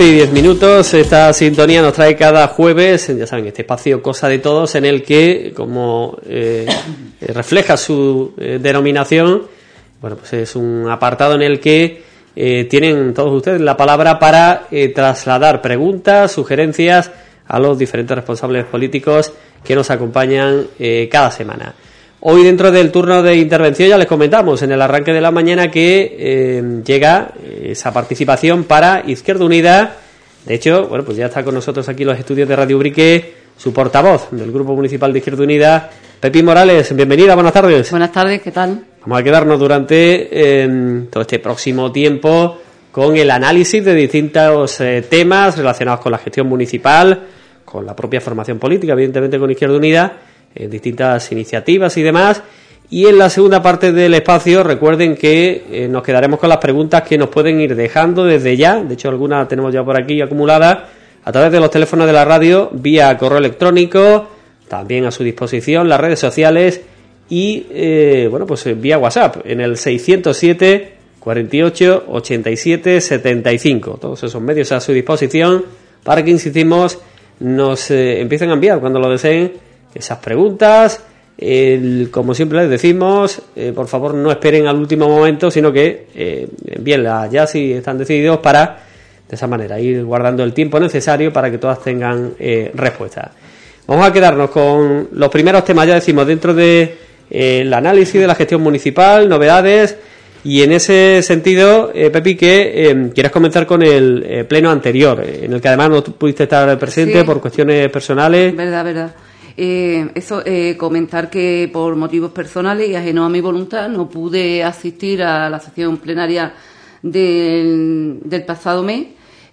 12 y 10 minutos, esta sintonía nos trae cada jueves, ya saben, este espacio Cosa de Todos, en el que, como eh, refleja su eh, denominación, bueno, pues es un apartado en el que eh, tienen todos ustedes la palabra para trasladar preguntas, sugerencias a los diferentes responsables políticos que nos acompañan cada semana. Hoy dentro del turno de intervención ya les comentamos en el arranque de la mañana que eh, llega esa participación para Izquierda Unida. De hecho, bueno, pues ya está con nosotros aquí los estudios de Radio Ubrique, su portavoz del Grupo Municipal de Izquierda Unida, Pepi Morales. Bienvenida, buenas tardes. Buenas tardes, ¿qué tal? Vamos a quedarnos durante em, todo este próximo tiempo con el análisis de distintos eh, temas relacionados con la gestión municipal, con la propia formación política, evidentemente con Izquierda Unida en distintas iniciativas y demás. Y en la segunda parte del espacio, recuerden que eh, nos quedaremos con las preguntas que nos pueden ir dejando desde ya. De hecho, algunas tenemos ya por aquí acumuladas a través de los teléfonos de la radio, vía correo electrónico, también a su disposición las redes sociales y, eh, bueno, pues eh, vía WhatsApp en el 607 48 87 75. Todos esos medios a su disposición para que, insistimos, nos empiecen a enviar cuando lo deseen esas preguntas. como siempre les decimos, eh, por favor no esperen al último momento, sino que eh, envíenlas ya si están decididos para, de esa manera, ir guardando el tiempo necesario para que todas tengan eh, respuesta. Vamos a quedarnos con los primeros temas, ya decimos, dentro de eh, el análisis de la gestión municipal, novedades, y en ese sentido, Pepi, que quieres comenzar con el pleno anterior, en el que además no pudiste estar presente por cuestiones personales. Verdad, verdad. Eh, eso, eh, comentar que por motivos personales y ajeno a mi voluntad no pude asistir a la sesión plenaria del, pasado mes,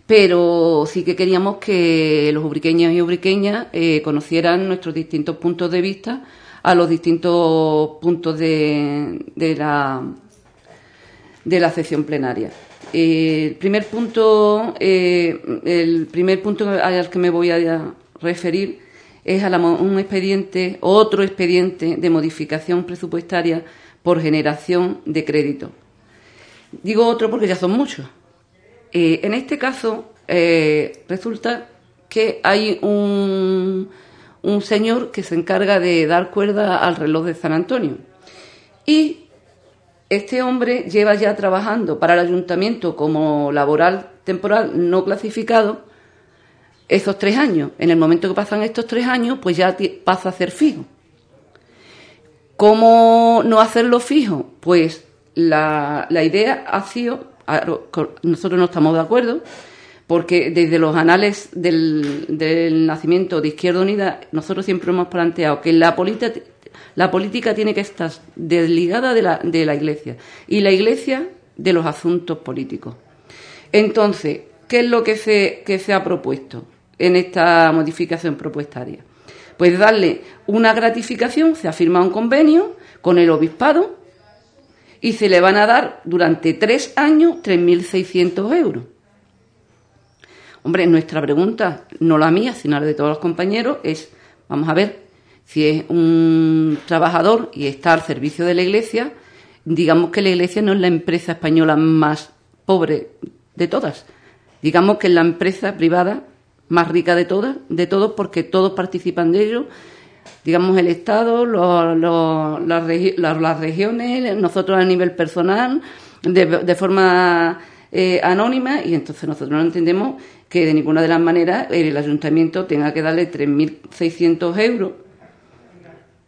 pero sí que queríamos que los ubriqueños y ubriqueñas eh, conocieran nuestros distintos puntos de vista a los distintos puntos de, de la de la sesión plenaria. el primer punto, el primer punto al que me voy a referir es un expediente, otro expediente de modificación presupuestaria por generación de crédito. Digo otro porque ya son muchos. Eh, en este caso, eh, resulta que hay un, un señor que se encarga de dar cuerda al reloj de San Antonio. Y este hombre lleva ya trabajando para el ayuntamiento como laboral temporal no clasificado esos tres años. En el momento que pasan estos tres años, pues ya pasa a ser fijo. ¿Cómo no hacerlo fijo? Pues la, idea ha sido, nosotros no estamos de acuerdo, porque desde los anales del, nacimiento de Izquierda Unida, nosotros siempre hemos planteado que la política, la política tiene que estar desligada de la, de la Iglesia y la Iglesia de los asuntos políticos. Entonces, ¿qué es lo que se ha propuesto? En esta modificación propuestaria? Pues darle una gratificación, se ha firmado un convenio con el obispado y se le van a dar durante tres años 3.600 euros. Hombre, nuestra pregunta, no la mía, sino la de todos los compañeros, es, vamos a ver, si es un trabajador y está al servicio de la Iglesia, digamos que la Iglesia no es la empresa española más pobre de todas. Digamos que es la empresa privada más rica de todas, de todos, porque todos participan de ello. Digamos, el Estado, las, regiones, nosotros a nivel personal, de, forma eh, anónima, y entonces nosotros no entendemos que de ninguna de las maneras el ayuntamiento tenga que darle 3.600 euros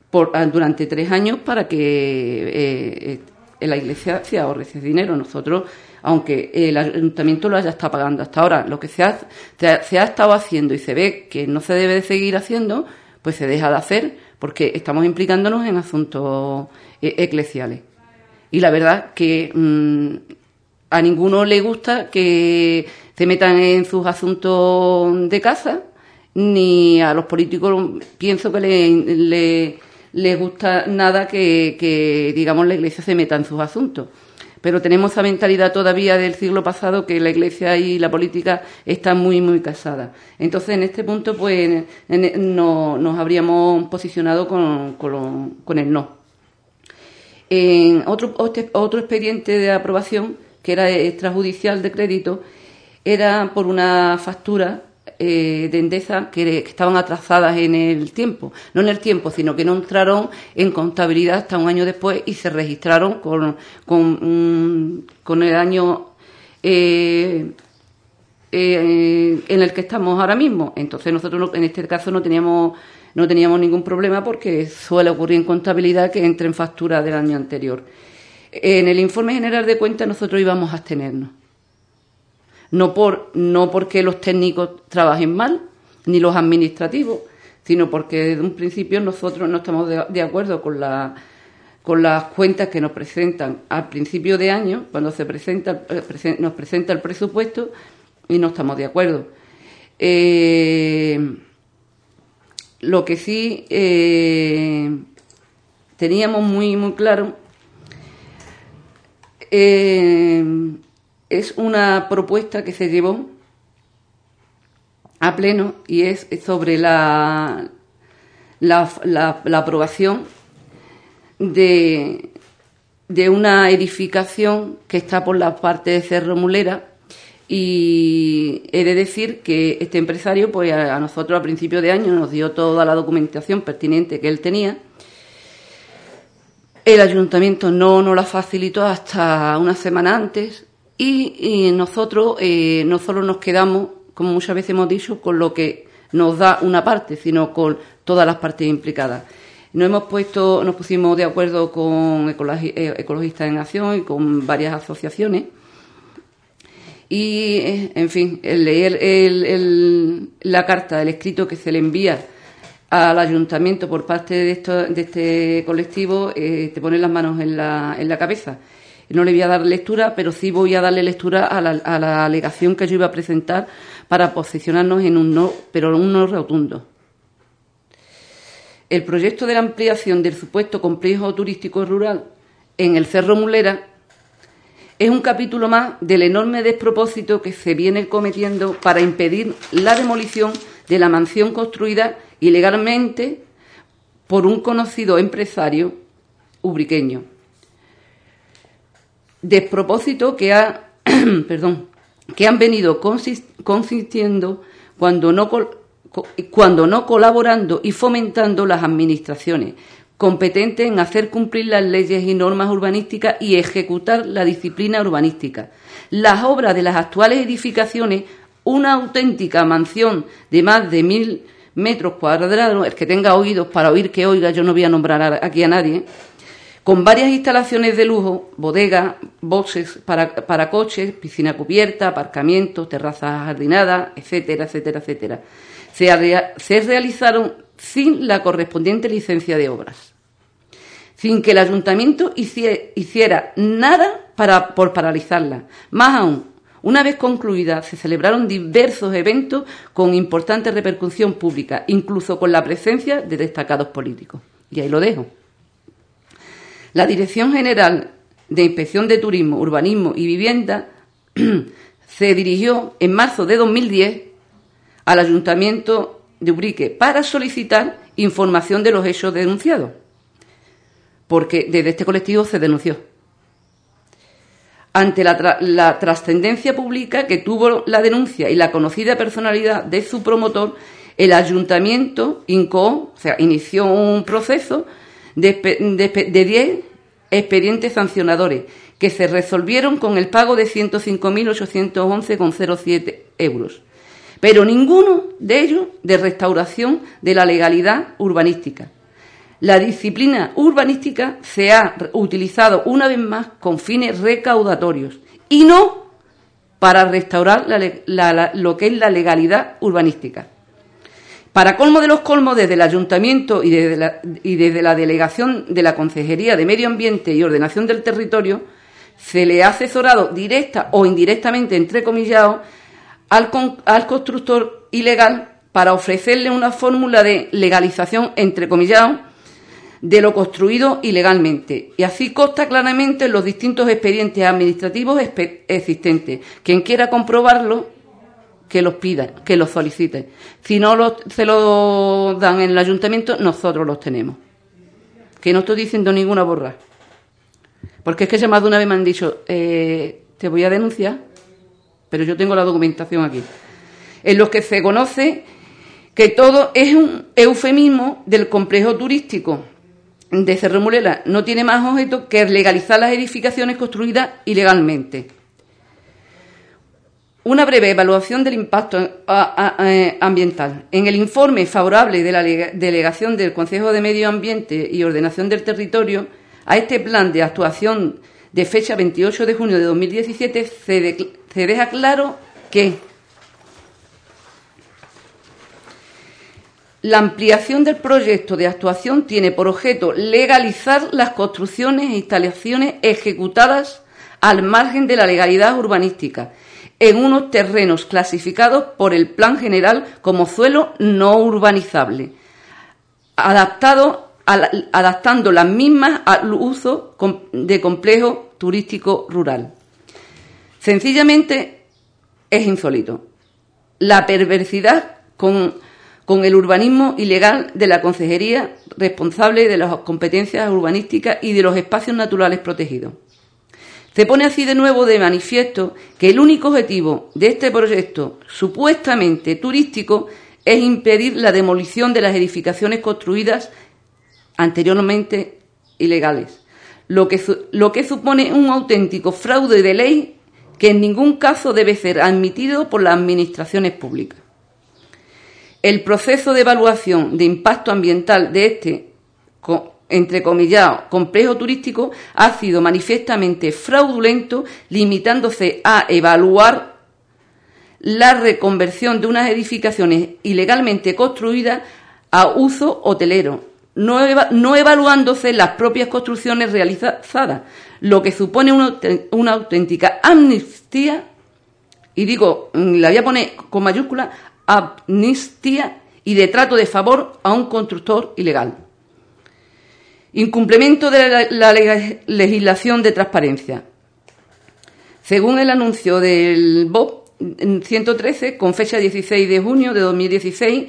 por, durante tres años para que eh, eh, la iglesia se ahorre ese dinero. Nosotros aunque el ayuntamiento lo haya estado pagando hasta ahora. Lo que se ha, se ha estado haciendo y se ve que no se debe de seguir haciendo, pues se deja de hacer porque estamos implicándonos en asuntos eh, eclesiales. Y la verdad que mm, a ninguno le gusta que se metan en sus asuntos de casa, ni a los políticos pienso que le, gusta nada que, que, digamos, la Iglesia se meta en sus asuntos pero tenemos esa mentalidad todavía del siglo pasado que la Iglesia y la política están muy, muy casadas. Entonces, en este punto, pues, no, nos habríamos posicionado con, el no. En otro, otro expediente de aprobación, que era extrajudicial de crédito, era por una factura eh, de Endesa que, estaban atrasadas en el tiempo, no en el tiempo, sino que no entraron en contabilidad hasta un año después y se registraron con, con, con el año eh, eh, en el que estamos ahora mismo. Entonces nosotros en este caso no teníamos no teníamos ningún problema porque suele ocurrir en contabilidad que entre en factura del año anterior. En el informe general de cuentas nosotros íbamos a abstenernos. No, por, no porque los técnicos trabajen mal, ni los administrativos, sino porque desde un principio nosotros no estamos de, acuerdo con, la, con las cuentas que nos presentan al principio de año, cuando se presenta, eh, nos presenta el presupuesto, y no estamos de acuerdo. Eh, lo que sí eh, teníamos muy, muy claro es una propuesta que se llevó a pleno y es sobre la, la, aprobación de, de, una edificación que está por la parte de Cerro Mulera. Y he de decir que este empresario pues a, nosotros a principio de año nos dio toda la documentación pertinente que él tenía. El ayuntamiento no nos la facilitó hasta una semana antes y, nosotros eh, no solo nos quedamos, como muchas veces hemos dicho, con lo que nos da una parte, sino con todas las partes implicadas. Nos hemos puesto, nos pusimos de acuerdo con eh, Ecologistas en Acción y con varias asociaciones. Y, eh, en fin, el leer el, la carta, el escrito que se le envía al ayuntamiento por parte de, esto, de este colectivo, te pone las manos en la, en la cabeza. No le voy a dar lectura, pero sí voy a darle lectura a la, alegación que yo iba a presentar para posicionarnos en un no, pero un no rotundo. El proyecto de la ampliación del supuesto complejo turístico rural en el Cerro Mulera es un capítulo más del enorme despropósito que se viene cometiendo para impedir la demolición de la mansión construida ilegalmente por un conocido empresario ubriqueño despropósito que, ha, perdón, que han venido consistiendo cuando no, cuando no colaborando y fomentando las administraciones competentes en hacer cumplir las leyes y normas urbanísticas y ejecutar la disciplina urbanística. Las obras de las actuales edificaciones, una auténtica mansión de más de mil metros cuadrados, el que tenga oídos para oír que oiga, yo no voy a nombrar aquí a nadie, con varias instalaciones de lujo, bodegas, boxes para, coches, piscina cubierta, aparcamientos, terrazas jardinadas, etcétera, etcétera, etcétera. Se, realizaron sin la correspondiente licencia de obras, sin que el ayuntamiento hiciera, nada para, por paralizarla. Más aún, una vez concluida, se celebraron diversos eventos con importante repercusión pública, incluso con la presencia de destacados políticos. Y ahí lo dejo. La Dirección General de Inspección de Turismo, Urbanismo y Vivienda se dirigió en marzo de 2010 al Ayuntamiento de Ubrique para solicitar información de los hechos denunciados, porque desde este colectivo se denunció. Ante la, trascendencia pública que tuvo la denuncia y la conocida personalidad de su promotor, el ayuntamiento o sea, inició un proceso de 10 expedientes sancionadores que se resolvieron con el pago de 105.811,07 euros, pero ninguno de ellos de restauración de la legalidad urbanística. La disciplina urbanística se ha utilizado una vez más con fines recaudatorios y no para restaurar lo que es la legalidad urbanística. Para colmo de los colmos, desde el Ayuntamiento y desde, la, Delegación de la Consejería de Medio Ambiente y Ordenación del Territorio, se le ha asesorado directa o indirectamente, entre comillas, al, al constructor ilegal para ofrecerle una fórmula de legalización, entre comillas, de lo construido ilegalmente. Y así consta claramente en los distintos expedientes administrativos existentes. Quien quiera comprobarlo que los pida, que los solicite. Si no se lo dan en el ayuntamiento, nosotros los tenemos. Que no estoy diciendo ninguna borra. Porque es que más de una vez me han dicho, eh, te voy a denunciar pero yo tengo la documentación aquí, en los que se conoce que todo es un eufemismo del complejo turístico de Cerro Mulela. No tiene más objeto que legalizar las edificaciones construidas ilegalmente. Una breve evaluación del impacto eh, ambiental. En el informe favorable de la delegación del Consejo de Medio Ambiente y Ordenación del Territorio a este plan de actuación de fecha 28 de junio de 2017 se, deja claro que La ampliación del proyecto de actuación tiene por objeto legalizar las construcciones e instalaciones ejecutadas al margen de la legalidad urbanística en unos terrenos clasificados por el Plan General como suelo no urbanizable, adaptando las mismas al uso de complejo turístico rural. Sencillamente es insólito. La perversidad con el urbanismo ilegal de la Consejería responsable de las competencias urbanísticas y de los espacios naturales protegidos. Se pone así de nuevo de manifiesto que el único objetivo de este proyecto supuestamente turístico es impedir la demolición de las edificaciones construidas anteriormente ilegales, lo que, lo que supone un auténtico fraude de ley que en ningún caso debe ser admitido por las administraciones públicas. El proceso de evaluación de impacto ambiental de este entre comillas, complejo turístico ha sido manifiestamente fraudulento, limitándose a evaluar la reconversión de unas edificaciones ilegalmente construidas a uso hotelero, no, evaluándose las propias construcciones realizadas, lo que supone una, una auténtica amnistía, y digo, la voy a poner con mayúscula, amnistía y de trato de favor a un constructor ilegal. Incumplimiento de la, legislación de transparencia. Según el anuncio del BOP 113, con fecha 16 de junio de 2016,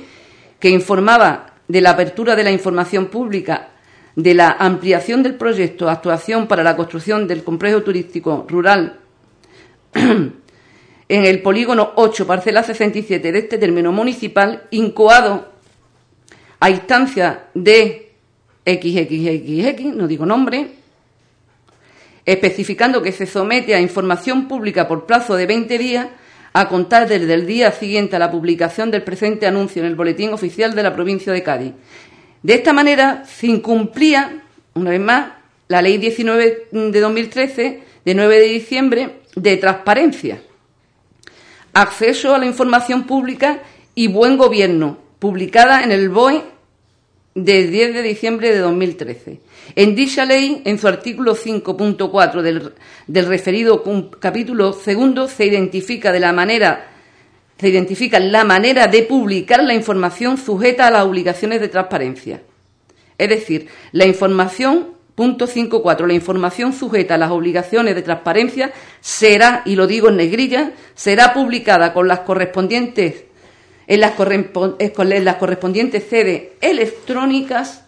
que informaba de la apertura de la información pública de la ampliación del proyecto Actuación para la construcción del complejo turístico rural en el polígono 8, parcela 67 de este término municipal, incoado a instancia de XXXX, no digo nombre, especificando que se somete a información pública por plazo de 20 días a contar desde el día siguiente a la publicación del presente anuncio en el Boletín Oficial de la provincia de Cádiz. De esta manera se incumplía, una vez más, la Ley 19 de 2013, de 9 de diciembre, de transparencia, acceso a la información pública y buen gobierno, publicada en el BOE del 10 de diciembre de 2013. En dicha ley, en su artículo 5.4 del, del, referido capítulo segundo, se identifica de la manera se identifica la manera de publicar la información sujeta a las obligaciones de transparencia. Es decir, la información Punto 5.4. La información sujeta a las obligaciones de transparencia será, y lo digo en negrilla, será publicada con las correspondientes en las, correspondientes sedes electrónicas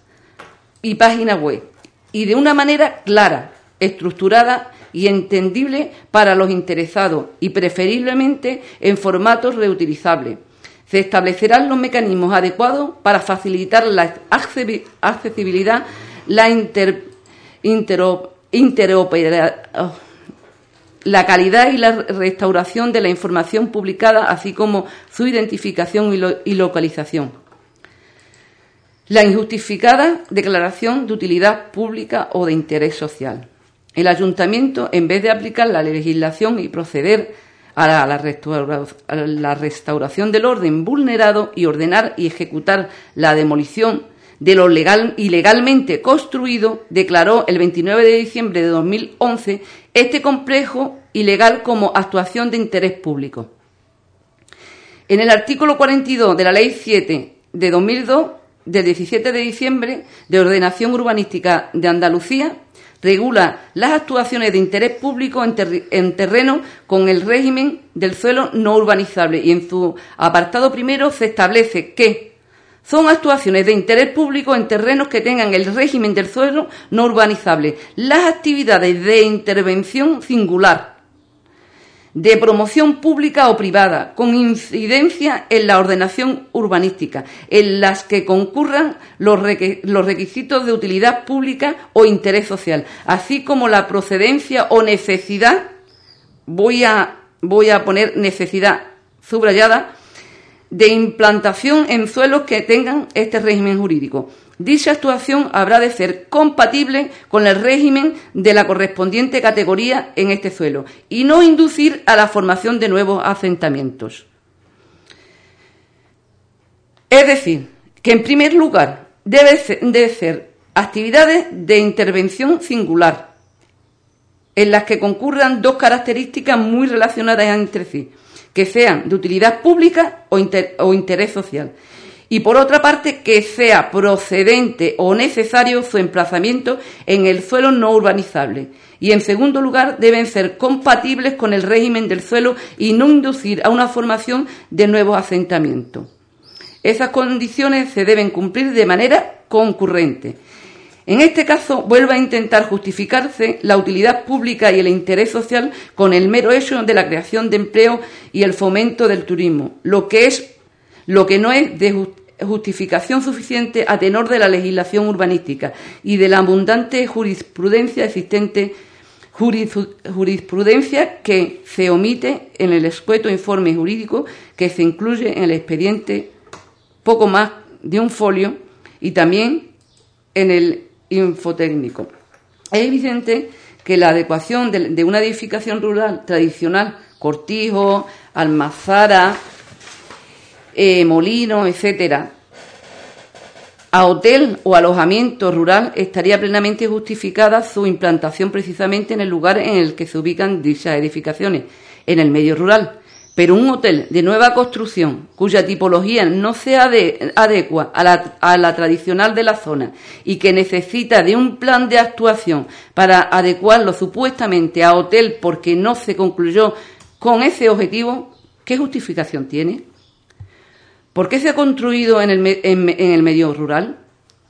y páginas web, y de una manera clara, estructurada y entendible para los interesados y preferiblemente en formatos reutilizables. Se establecerán los mecanismos adecuados para facilitar la accesibilidad, la interoperabilidad la calidad y la restauración de la información publicada, así como su identificación y, localización. La injustificada declaración de utilidad pública o de interés social. El ayuntamiento, en vez de aplicar la legislación y proceder a la, a la restauración del orden vulnerado y ordenar y ejecutar la demolición de lo legal, ilegalmente construido, declaró el 29 de diciembre de 2011 este complejo ilegal como actuación de interés público. En el artículo 42 de la Ley 7 de 2002, del 17 de diciembre, de ordenación urbanística de Andalucía, regula las actuaciones de interés público en, en terreno con el régimen del suelo no urbanizable y en su apartado primero se establece que son actuaciones de interés público en terrenos que tengan el régimen del suelo no urbanizable. Las actividades de intervención singular de promoción pública o privada, con incidencia en la ordenación urbanística, en las que concurran los, requisitos de utilidad pública o interés social, así como la procedencia o necesidad, voy a, voy a poner necesidad subrayada, de implantación en suelos que tengan este régimen jurídico. Dicha actuación habrá de ser compatible con el régimen de la correspondiente categoría en este suelo y no inducir a la formación de nuevos asentamientos. Es decir, que en primer lugar debe ser, ser actividades de intervención singular, en las que concurran dos características muy relacionadas entre sí que sean de utilidad pública o, interés social. Y por otra parte, que sea procedente o necesario su emplazamiento en el suelo no urbanizable. Y en segundo lugar, deben ser compatibles con el régimen del suelo y no inducir a una formación de nuevos asentamientos. Esas condiciones se deben cumplir de manera concurrente. En este caso, vuelve a intentar justificarse la utilidad pública y el interés social con el mero hecho de la creación de empleo y el fomento del turismo, lo que es lo que no es de justificación suficiente a tenor de la legislación urbanística y de la abundante jurisprudencia existente jurisprudencia que se omite en el escueto informe jurídico que se incluye en el expediente poco más de un folio y también en el infotécnico. Es evidente que la adecuación de, una edificación rural tradicional, cortijo, almazara, eh, molino, etcétera, a hotel o alojamiento rural estaría plenamente justificada su implantación precisamente en el lugar en el que se ubican dichas edificaciones, en el medio rural. Pero un hotel de nueva construcción, cuya tipología no se adecua a la, tradicional de la zona y que necesita de un plan de actuación para adecuarlo supuestamente a hotel porque no se concluyó con ese objetivo, ¿qué justificación tiene? ¿Por qué se ha construido en el, en, el medio rural?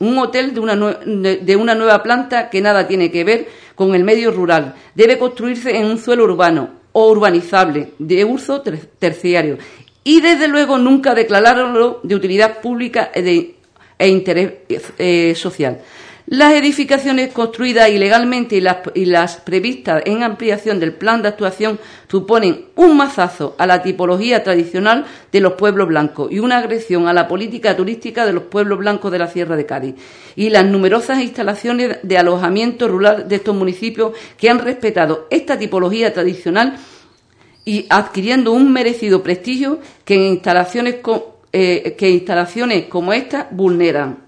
Un hotel de una nueva planta que nada tiene que ver con el medio rural. Debe construirse en un suelo urbano, o urbanizable de uso terciario y desde luego nunca declararlo de utilidad pública e, e interés eh, social. Las edificaciones construidas ilegalmente y las, previstas en ampliación del plan de actuación suponen un mazazo a la tipología tradicional de los pueblos blancos y una agresión a la política turística de los pueblos blancos de la Sierra de Cádiz. Y las numerosas instalaciones de alojamiento rural de estos municipios que han respetado esta tipología tradicional y adquiriendo un merecido prestigio que instalaciones, eh, que instalaciones como esta vulneran.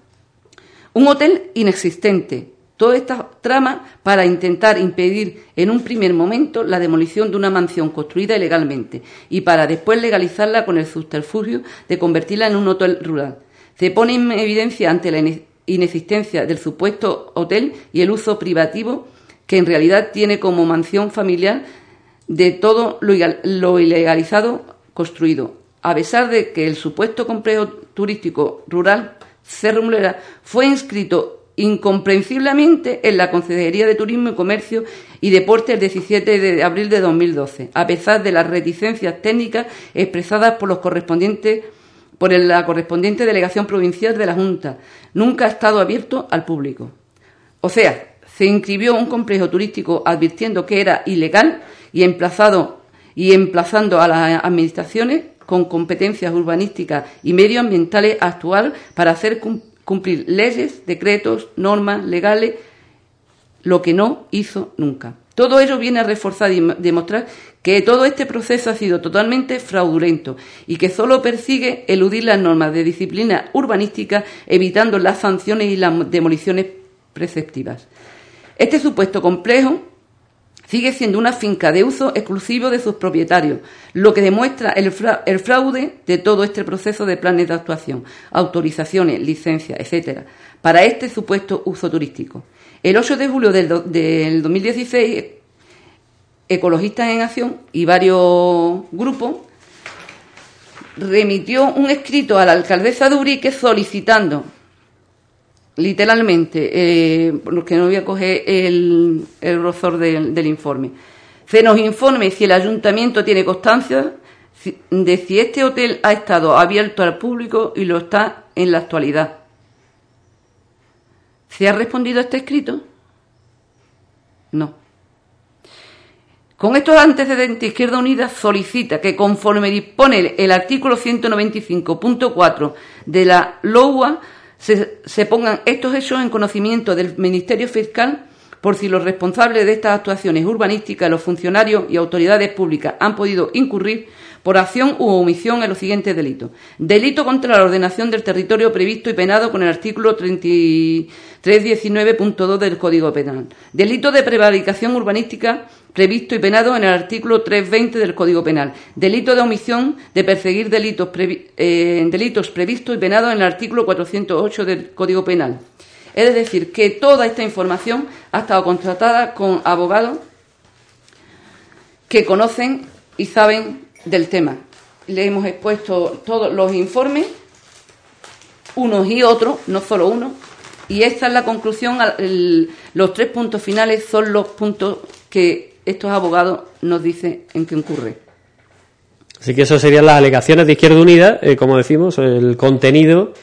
Un hotel inexistente. Toda esta trama para intentar impedir en un primer momento la demolición de una mansión construida ilegalmente y para después legalizarla con el subterfugio de convertirla en un hotel rural. Se pone en evidencia ante la inexistencia del supuesto hotel y el uso privativo que en realidad tiene como mansión familiar de todo lo ilegalizado construido, a pesar de que el supuesto complejo turístico rural Cerro fue inscrito incomprensiblemente en la Consejería de Turismo y Comercio y Deporte el 17 de abril de 2012, a pesar de las reticencias técnicas expresadas por los correspondientes por la correspondiente delegación provincial de la Junta. Nunca ha estado abierto al público. O sea, se inscribió un complejo turístico advirtiendo que era ilegal y emplazado y emplazando a las administraciones con competencias urbanísticas y medioambientales a actuar para hacer cumplir leyes, decretos, normas legales, lo que no hizo nunca. Todo ello viene a reforzar y demostrar que todo este proceso ha sido totalmente fraudulento y que solo persigue eludir las normas de disciplina urbanística, evitando las sanciones y las demoliciones preceptivas. Este supuesto complejo sigue siendo una finca de uso exclusivo de sus propietarios, lo que demuestra el, fraude de todo este proceso de planes de actuación, autorizaciones, licencias, etcétera, para este supuesto uso turístico. El 8 de julio del, 2016, Ecologistas en Acción y varios grupos remitió un escrito a la alcaldesa de Urique solicitando literalmente, eh, porque no voy a coger el, el grosor del, informe, se nos informe si el ayuntamiento tiene constancia de si este hotel ha estado abierto al público y lo está en la actualidad. ¿Se ha respondido a este escrito? No. Con estos antecedentes, Izquierda Unida solicita que, conforme dispone el artículo 195.4 de la LOUA, se, pongan estos hechos en conocimiento del Ministerio Fiscal por si los responsables de estas actuaciones urbanísticas, los funcionarios y autoridades públicas han podido incurrir por acción u omisión en los siguientes delitos. Delito contra la ordenación del territorio previsto y penado con el artículo 319.2 del Código Penal. Delito de prevaricación urbanística previsto y penado en el artículo 320 del Código Penal. Delito de omisión de perseguir delitos, eh, delitos previstos y penados en el artículo 408 del Código Penal. Es decir, que toda esta información ha estado contratada con abogados que conocen y saben del tema. Le hemos expuesto todos los informes, unos y otros, no solo uno, y esta es la conclusión. los tres puntos finales son los puntos que estos abogados nos dicen en qué ocurre. Así que eso serían las alegaciones de Izquierda Unida, eh, como decimos, el contenido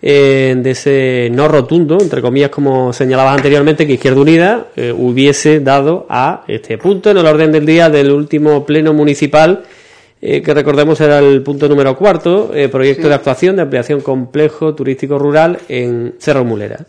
eh, de ese no rotundo, entre comillas, como señalabas anteriormente, que Izquierda Unida eh, hubiese dado a este punto en el orden del día del último pleno municipal eh, que recordemos era el punto número cuarto, eh, proyecto de actuación de ampliación complejo turístico rural en Cerro Mulera.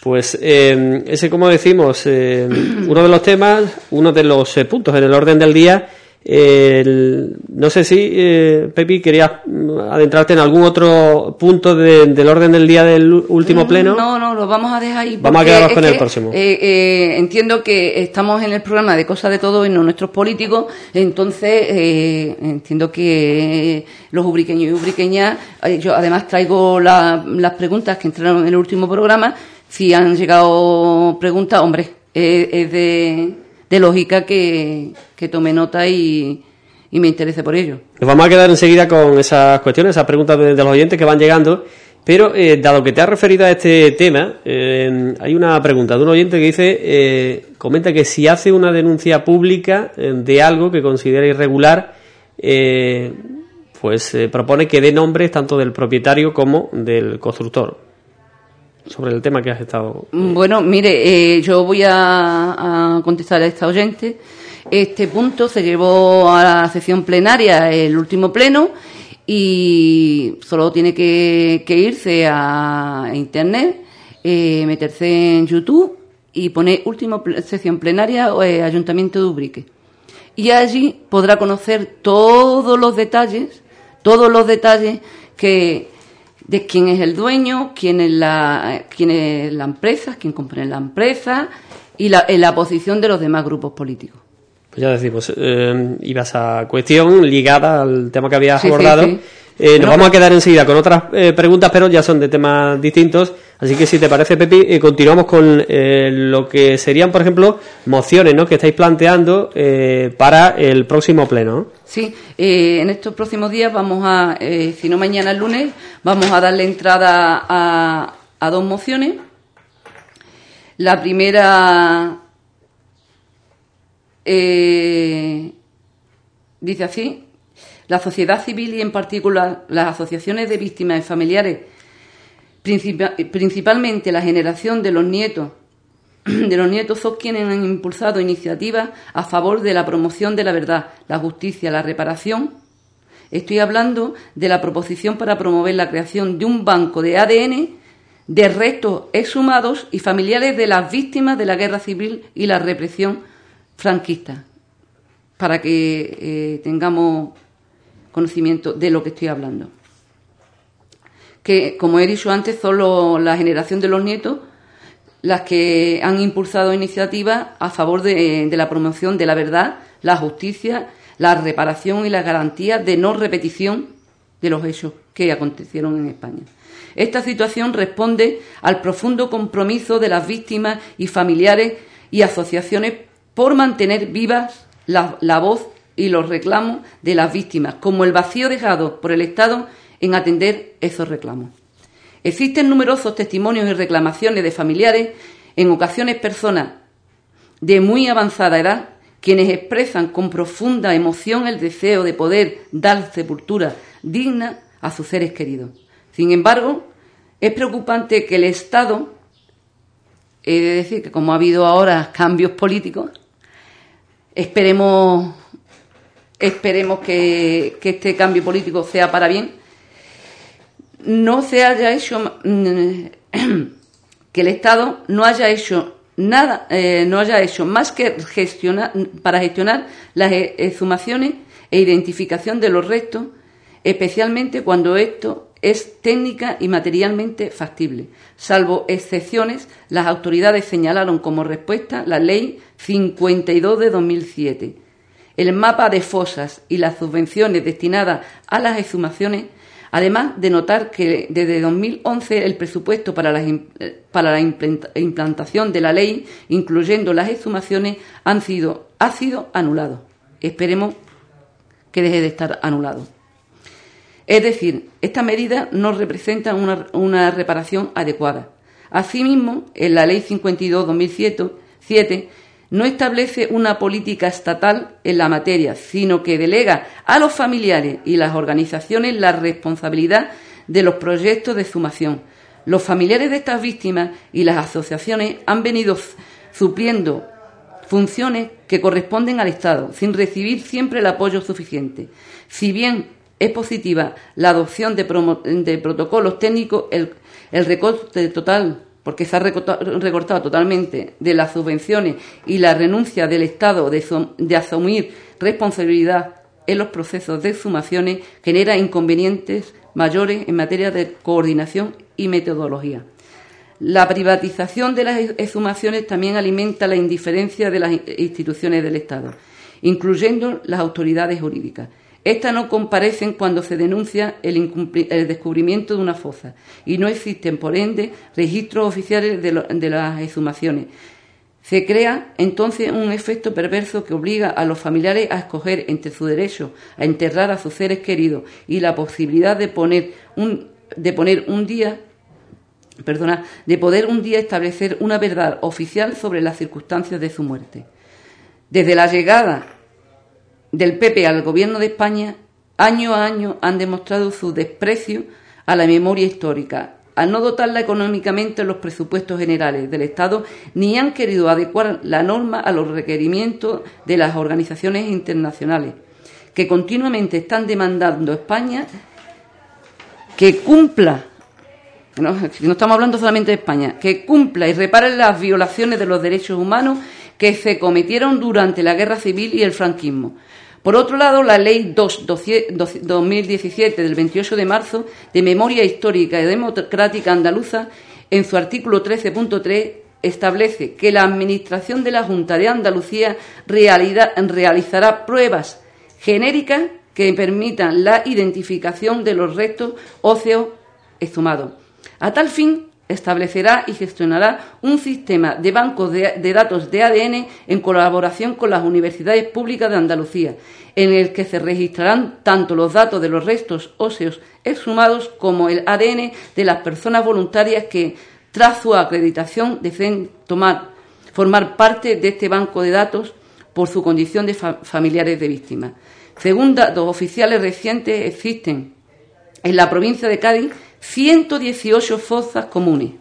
Pues eh, ese, como decimos, uno de los temas, uno de los puntos en el orden del día no sé si, eh, Pepi, querías mm, adentrarte en algún otro punto del orden del día del último mm, pleno. No, no, lo vamos a dejar ahí. Vamos a quedarnos con el próximo. Eh, eh, entiendo que estamos en el programa de Cosas de Todo y no nuestros políticos, entonces eh, entiendo que los ubriqueños y ubriqueñas, yo además traigo las preguntas que entraron en el último programa, si han llegado preguntas, hombre, es de lógica que, tome nota y, me interese por ello. Nos vamos a quedar enseguida con esas cuestiones, esas preguntas de, los oyentes que van llegando. Pero, eh, dado que te has referido a este tema, eh, hay una pregunta de un oyente que dice, eh, comenta que si hace una denuncia pública de algo que considera irregular, pues propone que dé nombres tanto del propietario como del constructor sobre el tema que has estado. Mm, bueno, mire, eh, yo voy a, contestar a esta oyente. Este punto se llevó a la sesión plenaria el último pleno y solo tiene que, irse a internet, eh, meterse en YouTube y poner última sesión plenaria eh, Ayuntamiento de Ubrique. Y allí podrá conocer todos los detalles, todos los detalles que de quién es el dueño, quién es la, quién es la empresa, quién compone la empresa y la, la posición de los demás grupos políticos. Pues ya decimos, eh, ibas a cuestión ligada al tema que habías abordado. Eh, nos vamos a quedar enseguida con otras eh, preguntas, pero ya son de temas distintos. Así que si te parece, Pepi, eh, continuamos con lo que serían, por ejemplo, mociones ¿no? que estáis planteando para el próximo pleno. Sí, en estos próximos días vamos a, si no mañana el lunes, vamos a darle entrada a dos mociones. La primera dice así, la sociedad civil y en particular las asociaciones de víctimas y familiares, principalmente la generación de los nietos, de los nietos son quienes han impulsado iniciativas a favor de la promoción de la verdad, la justicia, la reparación. Estoy hablando de la proposición para promover la creación de un banco de ADN de restos exhumados y familiares de las víctimas de la guerra civil y la represión franquista, para que eh, tengamos conocimiento de lo que estoy hablando. Que, como he dicho antes, son la generación de los nietos las que han impulsado iniciativas a favor de, la promoción de la verdad, la justicia, la reparación y la garantía de no repetición de los hechos que acontecieron en España. Esta situación responde al profundo compromiso de las víctimas y familiares y asociaciones por mantener vivas la voz y los reclamos de las víctimas, como el vacío dejado por el Estado en atender esos reclamos. Existen numerosos testimonios y reclamaciones de familiares, en ocasiones personas de muy avanzada edad, quienes expresan con profunda emoción el deseo de poder dar sepultura digna a sus seres queridos. Sin embargo, es preocupante que el Estado, he de decir que como ha habido ahora cambios políticos, esperemos, esperemos que, que este cambio político sea para bien, no se haya hecho mm, que el Estado no haya hecho nada, eh, no haya hecho más que gestionar, para gestionar las e, exhumaciones e identificación de los restos, especialmente cuando esto es técnica y materialmente factible. Salvo excepciones, las autoridades señalaron como respuesta la Ley 52 de 2007. El mapa de fosas y las subvenciones destinadas a las exhumaciones Además de notar que desde 2011 el presupuesto para la, para la implantación de la ley, incluyendo las exhumaciones, han sido, ha sido anulado. Esperemos que deje de estar anulado. Es decir, esta medida no representa una, una reparación adecuada. Asimismo, en la Ley 52-2007 no establece una política estatal en la materia, sino que delega a los familiares y las organizaciones la responsabilidad de los proyectos de sumación. Los familiares de estas víctimas y las asociaciones han venido supliendo funciones que corresponden al Estado, sin recibir siempre el apoyo suficiente. Si bien es positiva la adopción de, protocolos técnicos, el, el recorte total porque se ha recortado, totalmente de las subvenciones y la renuncia del Estado de, asumir responsabilidad en los procesos de exhumaciones genera inconvenientes mayores en materia de coordinación y metodología. La privatización de las exhumaciones también alimenta la indiferencia de las instituciones del Estado, incluyendo las autoridades jurídicas. Estas no comparecen cuando se denuncia el, descubrimiento de una fosa y no existen, por ende, registros oficiales de, las exhumaciones. Se crea entonces un efecto perverso que obliga a los familiares a escoger entre su derecho a enterrar a sus seres queridos y la posibilidad de poner un, de poner un día perdona, de poder un día establecer una verdad oficial sobre las circunstancias de su muerte. Desde la llegada del PP al Gobierno de España, año a año han demostrado su desprecio a la memoria histórica, al no dotarla económicamente en los presupuestos generales del Estado, ni han querido adecuar la norma a los requerimientos de las organizaciones internacionales, que continuamente están demandando a España que cumpla, no, estamos hablando solamente de España, que cumpla y repare las violaciones de los derechos humanos que se cometieron durante la guerra civil y el franquismo, por otro lado, la Ley 2, 2017 del 28 de marzo de Memoria Histórica y Democrática Andaluza, en su artículo 13.3, establece que la Administración de la Junta de Andalucía realizará pruebas genéricas que permitan la identificación de los restos óseos exhumados. A tal fin, establecerá y gestionará un sistema de bancos de, datos de ADN en colaboración con las universidades públicas de Andalucía, en el que se registrarán tanto los datos de los restos óseos exhumados como el ADN de las personas voluntarias que, tras su acreditación, deseen tomar, formar parte de este banco de datos por su condición de familiares de víctimas. Según datos oficiales recientes, existen en la provincia de Cádiz 118 fosas comunes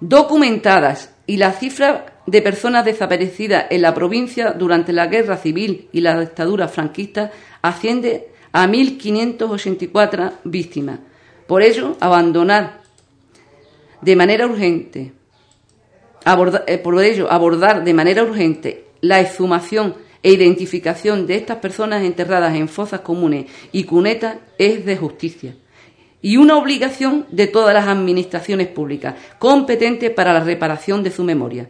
documentadas y la cifra de personas desaparecidas en la provincia durante la guerra civil y la dictadura franquista asciende a 1.584 víctimas. Por ello, abandonar de manera urgente, eh, por ello, abordar de manera urgente la exhumación e identificación de estas personas enterradas en fosas comunes y cunetas es de justicia y una obligación de todas las administraciones públicas competentes para la reparación de su memoria.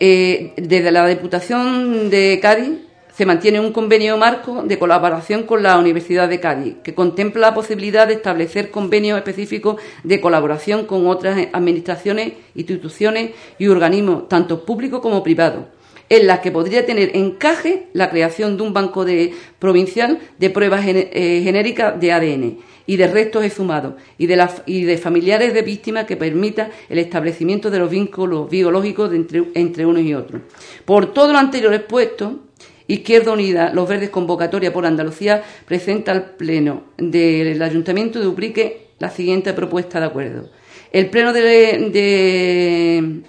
Eh, desde la Diputación de Cádiz se mantiene un convenio marco de colaboración con la Universidad de Cádiz, que contempla la posibilidad de establecer convenios específicos de colaboración con otras administraciones, instituciones y organismos, tanto públicos como privados en las que podría tener encaje la creación de un banco de, provincial de pruebas eh, genéricas de ADN y de restos exhumados y de, y de familiares de víctimas que permita el establecimiento de los vínculos biológicos entre, entre unos y otros. Por todo lo anterior expuesto, Izquierda Unida, Los Verdes Convocatoria por Andalucía, presenta al Pleno del Ayuntamiento de Ubrique la siguiente propuesta de acuerdo. El Pleno de,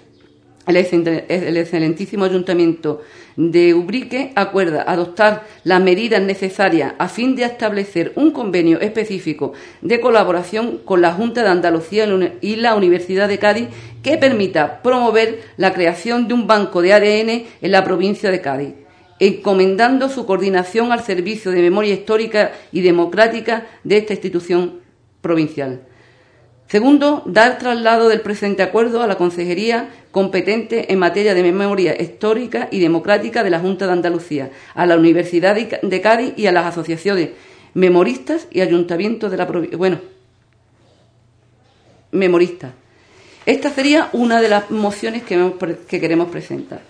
el excelentísimo Ayuntamiento de Ubrique acuerda adoptar las medidas necesarias a fin de establecer un convenio específico de colaboración con la Junta de Andalucía y la Universidad de Cádiz que permita promover la creación de un banco de ADN en la provincia de Cádiz, encomendando su coordinación al Servicio de Memoria Histórica y Democrática de esta institución provincial. Segundo, dar traslado del presente acuerdo a la Consejería competente en materia de memoria histórica y democrática de la Junta de Andalucía, a la Universidad de Cádiz y a las asociaciones memoristas y ayuntamientos de la provincia. Bueno, memoristas. Esta sería una de las mociones que, queremos presentar.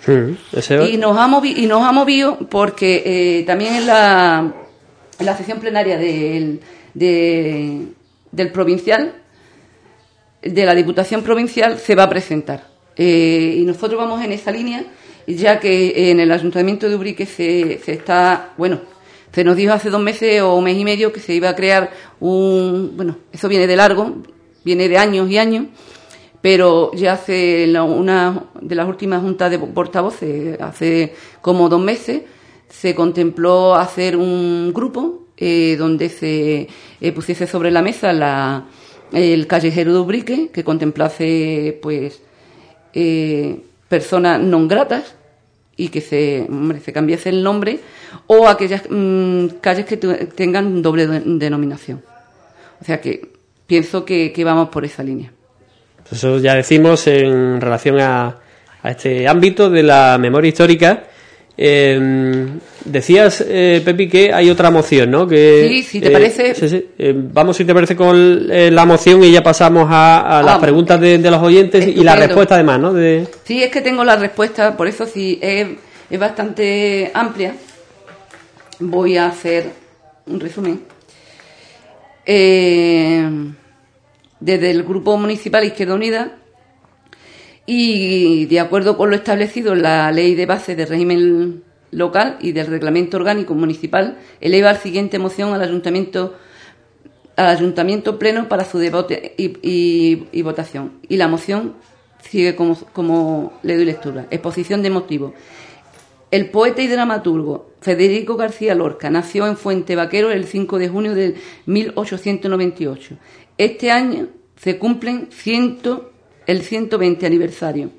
y, nos ha movido, y nos ha movido porque eh, también en la, en la sesión plenaria del, del provincial de la Diputación Provincial se va a presentar. Eh, y nosotros vamos en esa línea, ya que en el Ayuntamiento de Ubrique se, se está, bueno, se nos dijo hace dos meses o un mes y medio que se iba a crear un, bueno, eso viene de largo, viene de años y años, pero ya hace una de las últimas juntas de portavoces, hace como dos meses, se contempló hacer un grupo eh, donde se eh, pusiese sobre la mesa la el callejero de Ubrique, que contemplase pues eh, personas no gratas y que se, se cambiase el nombre, o aquellas mm, calles que tengan doble denominación. O sea que pienso que, que, vamos por esa línea. Eso ya decimos en relación a, a este ámbito de la memoria histórica eh, decías, eh, Pepi, que hay otra moción, ¿no? Que, sí, si te parece. Eh, eh, vamos, si te parece, con la moción y ya pasamos a, las preguntas de, los oyentes y la respuesta, además, ¿no? De... Sí, es que tengo la respuesta, por eso sí, es, es bastante amplia. Voy a hacer un resumen. desde el Grupo Municipal Izquierda Unida y de acuerdo con lo establecido en la Ley de Base de Régimen Local y del Reglamento Orgánico Municipal, eleva la siguiente moción al Ayuntamiento al Ayuntamiento Pleno para su debate y, votación. Y la moción sigue como, como le doy lectura. Exposición de motivos. El poeta y dramaturgo Federico García Lorca nació en Fuente Vaquero el 5 de junio de 1898. Este año se cumplen ciento el 120 aniversario.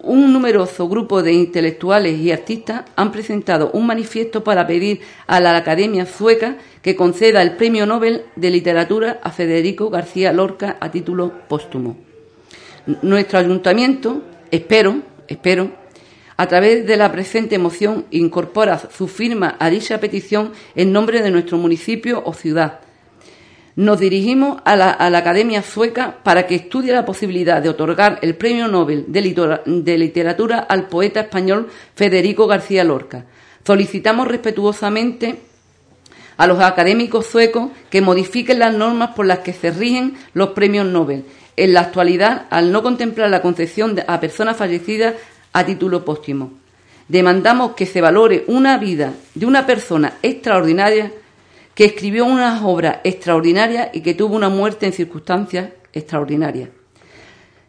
Un numeroso grupo de intelectuales y artistas han presentado un manifiesto para pedir a la Academia Sueca que conceda el Premio Nobel de Literatura a Federico García Lorca a título póstumo. Nuestro ayuntamiento, espero, espero, a través de la presente moción incorpora su firma a dicha petición en nombre de nuestro municipio o ciudad, nos dirigimos a la, Academia Sueca para que estudie la posibilidad de otorgar el Premio Nobel de, Literatura al poeta español Federico García Lorca. Solicitamos respetuosamente a los académicos suecos que modifiquen las normas por las que se rigen los premios Nobel. En la actualidad, al no contemplar la concesión a personas fallecidas a título póstumo, demandamos que se valore una vida de una persona extraordinaria que escribió unas obras extraordinarias y que tuvo una muerte en circunstancias extraordinarias.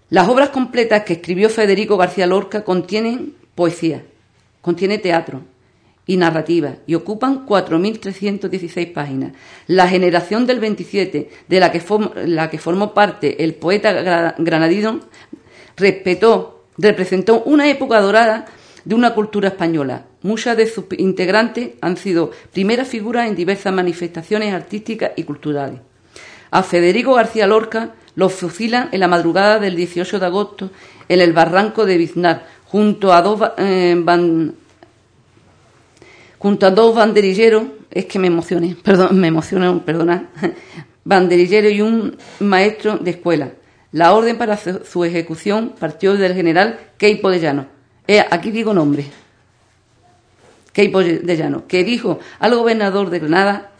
Las obras completas que escribió Federico García Lorca contienen poesía, contiene teatro y narrativa y ocupan 4.316 páginas. La generación del 27, de la que, la que formó parte el poeta granadino, respetó, representó una época dorada de una cultura española, Muchas de sus integrantes han sido primeras figuras en diversas manifestaciones artísticas y culturales. A Federico García Lorca lo fusilan en la madrugada del 18 de agosto en el barranco de Biznar, junto a dos, eh, junto a dos banderilleros, es que me emocioné, perdón, me emocioné, perdona, banderilleros y un maestro de escuela. La orden para su ejecución partió del general Keipo de Llano. Eh, aquí digo nombre de Llano, que dijo al gobernador de Granada,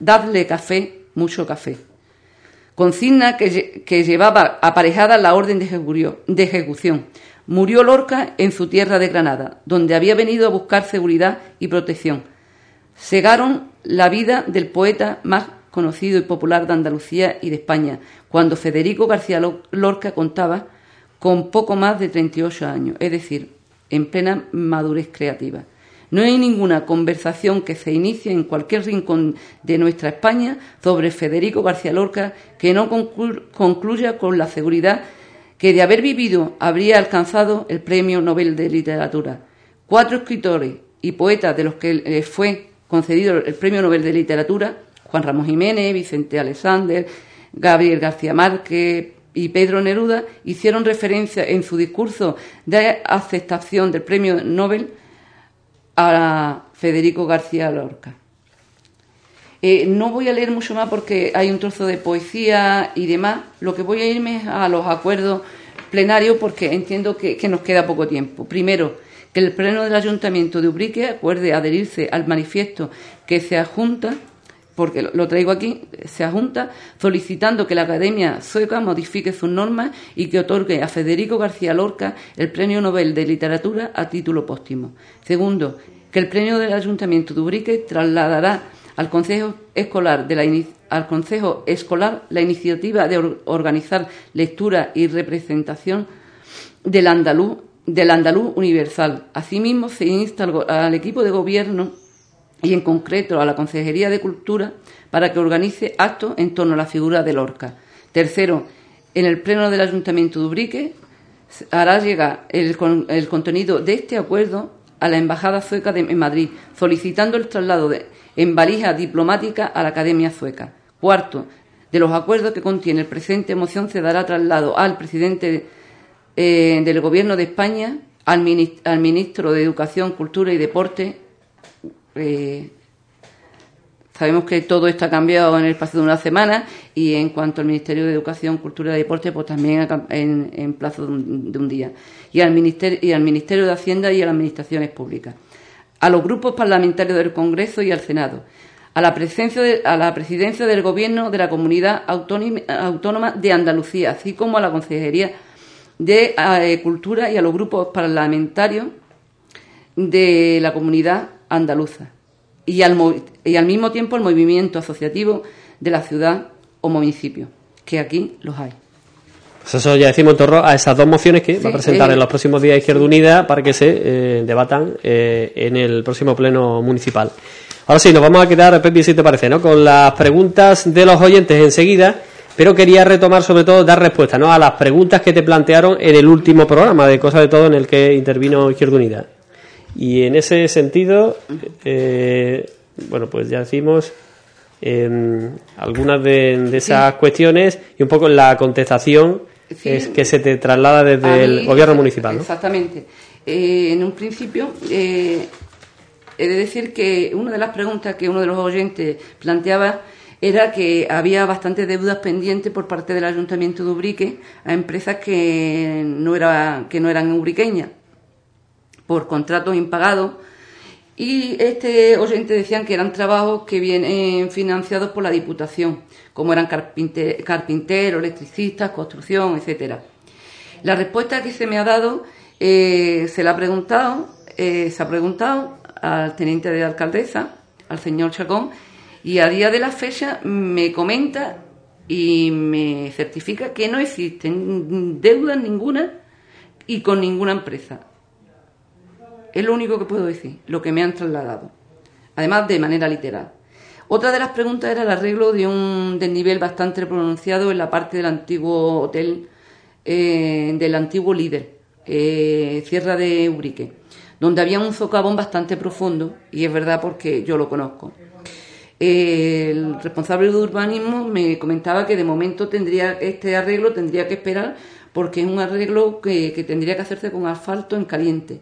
dadle café, mucho café. Consigna que, llevaba aparejada la orden de ejecución. Murió Lorca en su tierra de Granada, donde había venido a buscar seguridad y protección. Segaron la vida del poeta más conocido y popular de Andalucía y de España, cuando Federico García Lorca contaba con poco más de 38 años, es decir, en plena madurez creativa. No hay ninguna conversación que se inicie en cualquier rincón de nuestra España sobre Federico García Lorca que no concluya con la seguridad que de haber vivido habría alcanzado el Premio Nobel de Literatura. Cuatro escritores y poetas de los que fue concedido el Premio Nobel de Literatura, Juan Ramón Jiménez, Vicente Alexander, Gabriel García Márquez, y Pedro Neruda hicieron referencia en su discurso de aceptación del premio Nobel a Federico García Lorca. Eh, no voy a leer mucho más porque hay un trozo de poesía y demás. Lo que voy a irme es a los acuerdos plenarios porque entiendo que, que nos queda poco tiempo. Primero, que el Pleno del Ayuntamiento de Ubrique acuerde adherirse al manifiesto que se adjunta porque lo traigo aquí, se adjunta solicitando que la Academia Sueca modifique sus normas y que otorgue a Federico García Lorca el Premio Nobel de Literatura a título póstumo. Segundo, que el Premio del Ayuntamiento de Ubrique trasladará al Consejo Escolar de la al Consejo Escolar la iniciativa de organizar lectura y representación del andaluz, del andaluz universal. Asimismo, se insta al equipo de gobierno y en concreto a la Consejería de Cultura para que organice actos en torno a la figura de Lorca. Tercero, en el Pleno del Ayuntamiento de Ubrique hará llegar el, contenido de este acuerdo a la Embajada Sueca de, en Madrid, solicitando el traslado de, en valija diplomática a la Academia Sueca. Cuarto, de los acuerdos que contiene el presente moción se dará traslado al presidente eh, del Gobierno de España, al ministro de Educación, Cultura y Deporte, eh, sabemos que todo esto ha cambiado en el espacio de una semana y en cuanto al Ministerio de Educación, Cultura y Deporte, pues también en, plazo de un, día. Y al, Ministerio, de Hacienda y a las Administraciones Públicas. A los grupos parlamentarios del Congreso y al Senado. A la, presencia a la presidencia del Gobierno de la Comunidad Autónoma de Andalucía, así como a la Consejería de eh, Cultura y a los grupos parlamentarios de la Comunidad andaluza y al, y al mismo tiempo el movimiento asociativo de la ciudad o municipio, que aquí los hay. Pues eso ya decimos en torno a esas dos mociones que va a presentar eh, en los próximos días Izquierda Unida para que se eh, debatan eh, en el próximo pleno municipal. Ahora sí, nos vamos a quedar, Pepi, si te parece, ¿no? con las preguntas de los oyentes enseguida, pero quería retomar sobre todo dar respuesta ¿no? a las preguntas que te plantearon en el último programa de Cosa de Todo en el que intervino Izquierda Unida. Y en ese sentido, eh, bueno, pues ya decimos em, algunas de, esas cuestiones y un poco la contestación es que se te traslada desde el gobierno municipal. Exactamente. Eh, en un principio, eh, he de decir que una de las preguntas que uno de los oyentes planteaba era que había bastantes deudas pendientes por parte del Ayuntamiento de Ubrique a empresas que no, era, que no eran ubriqueñas por contratos impagados. Y este oyente decían que eran trabajos que vienen financiados por la Diputación, como eran carpinteros, electricistas, construcción, etcétera. La respuesta que se me ha dado eh, se la ha preguntado, eh, se ha preguntado al teniente de alcaldesa, al señor Chacón, y a día de la fecha me comenta y me certifica que no existen deudas ninguna y con ninguna empresa. Es lo único que puedo decir, lo que me han trasladado. Además, de manera literal. Otra de las preguntas era el arreglo de un desnivel bastante pronunciado en la parte del antiguo hotel, eh, del antiguo líder, eh, Sierra de Urique, donde había un socavón bastante profundo, y es verdad porque yo lo conozco. el responsable de urbanismo me comentaba que de momento tendría este arreglo tendría que esperar porque es un arreglo que tendría que hacerse con asfalto en caliente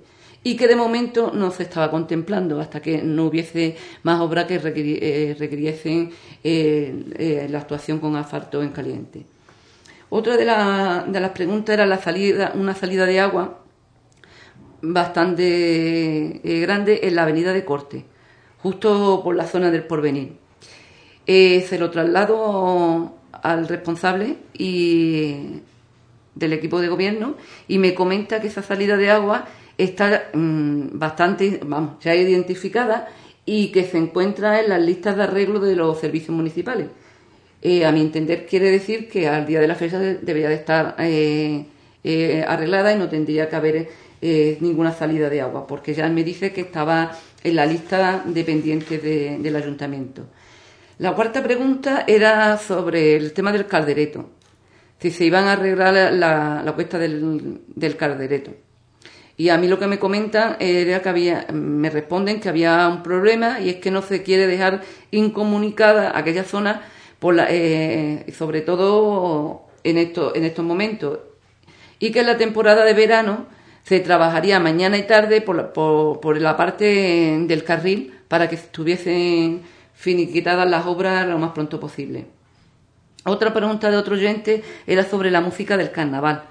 y que de momento no se estaba contemplando hasta que no hubiese más obras que eh, requiriesen eh, eh, la actuación con asfalto en caliente. Otra de, las preguntas era la salida, una salida de agua bastante grande en la avenida de Corte, justo por la zona del porvenir. Se lo traslado al responsable y del equipo de gobierno y me comenta que esa salida de agua está mm, bastante, vamos, ya identificada y que se encuentra en las listas de arreglo de los servicios municipales. Eh, a mi entender quiere decir que al día de la fecha debería de estar eh, eh, arreglada y no tendría que haber ninguna salida de agua, porque ya me dice que estaba en la lista de pendientes del ayuntamiento. La cuarta pregunta era sobre el tema del caldereto, si se iban a arreglar la, cuesta del, del caldereto. Y a mí lo que me comentan era que había, me responden que había un problema y es que no se quiere dejar incomunicada aquella zona, por la, eh, sobre todo en, esto, en estos momentos. Y que en la temporada de verano se trabajaría mañana y tarde por la, por, la parte del carril para que estuviesen finiquitadas las obras lo más pronto posible. Otra pregunta de otro oyente era sobre la música del carnaval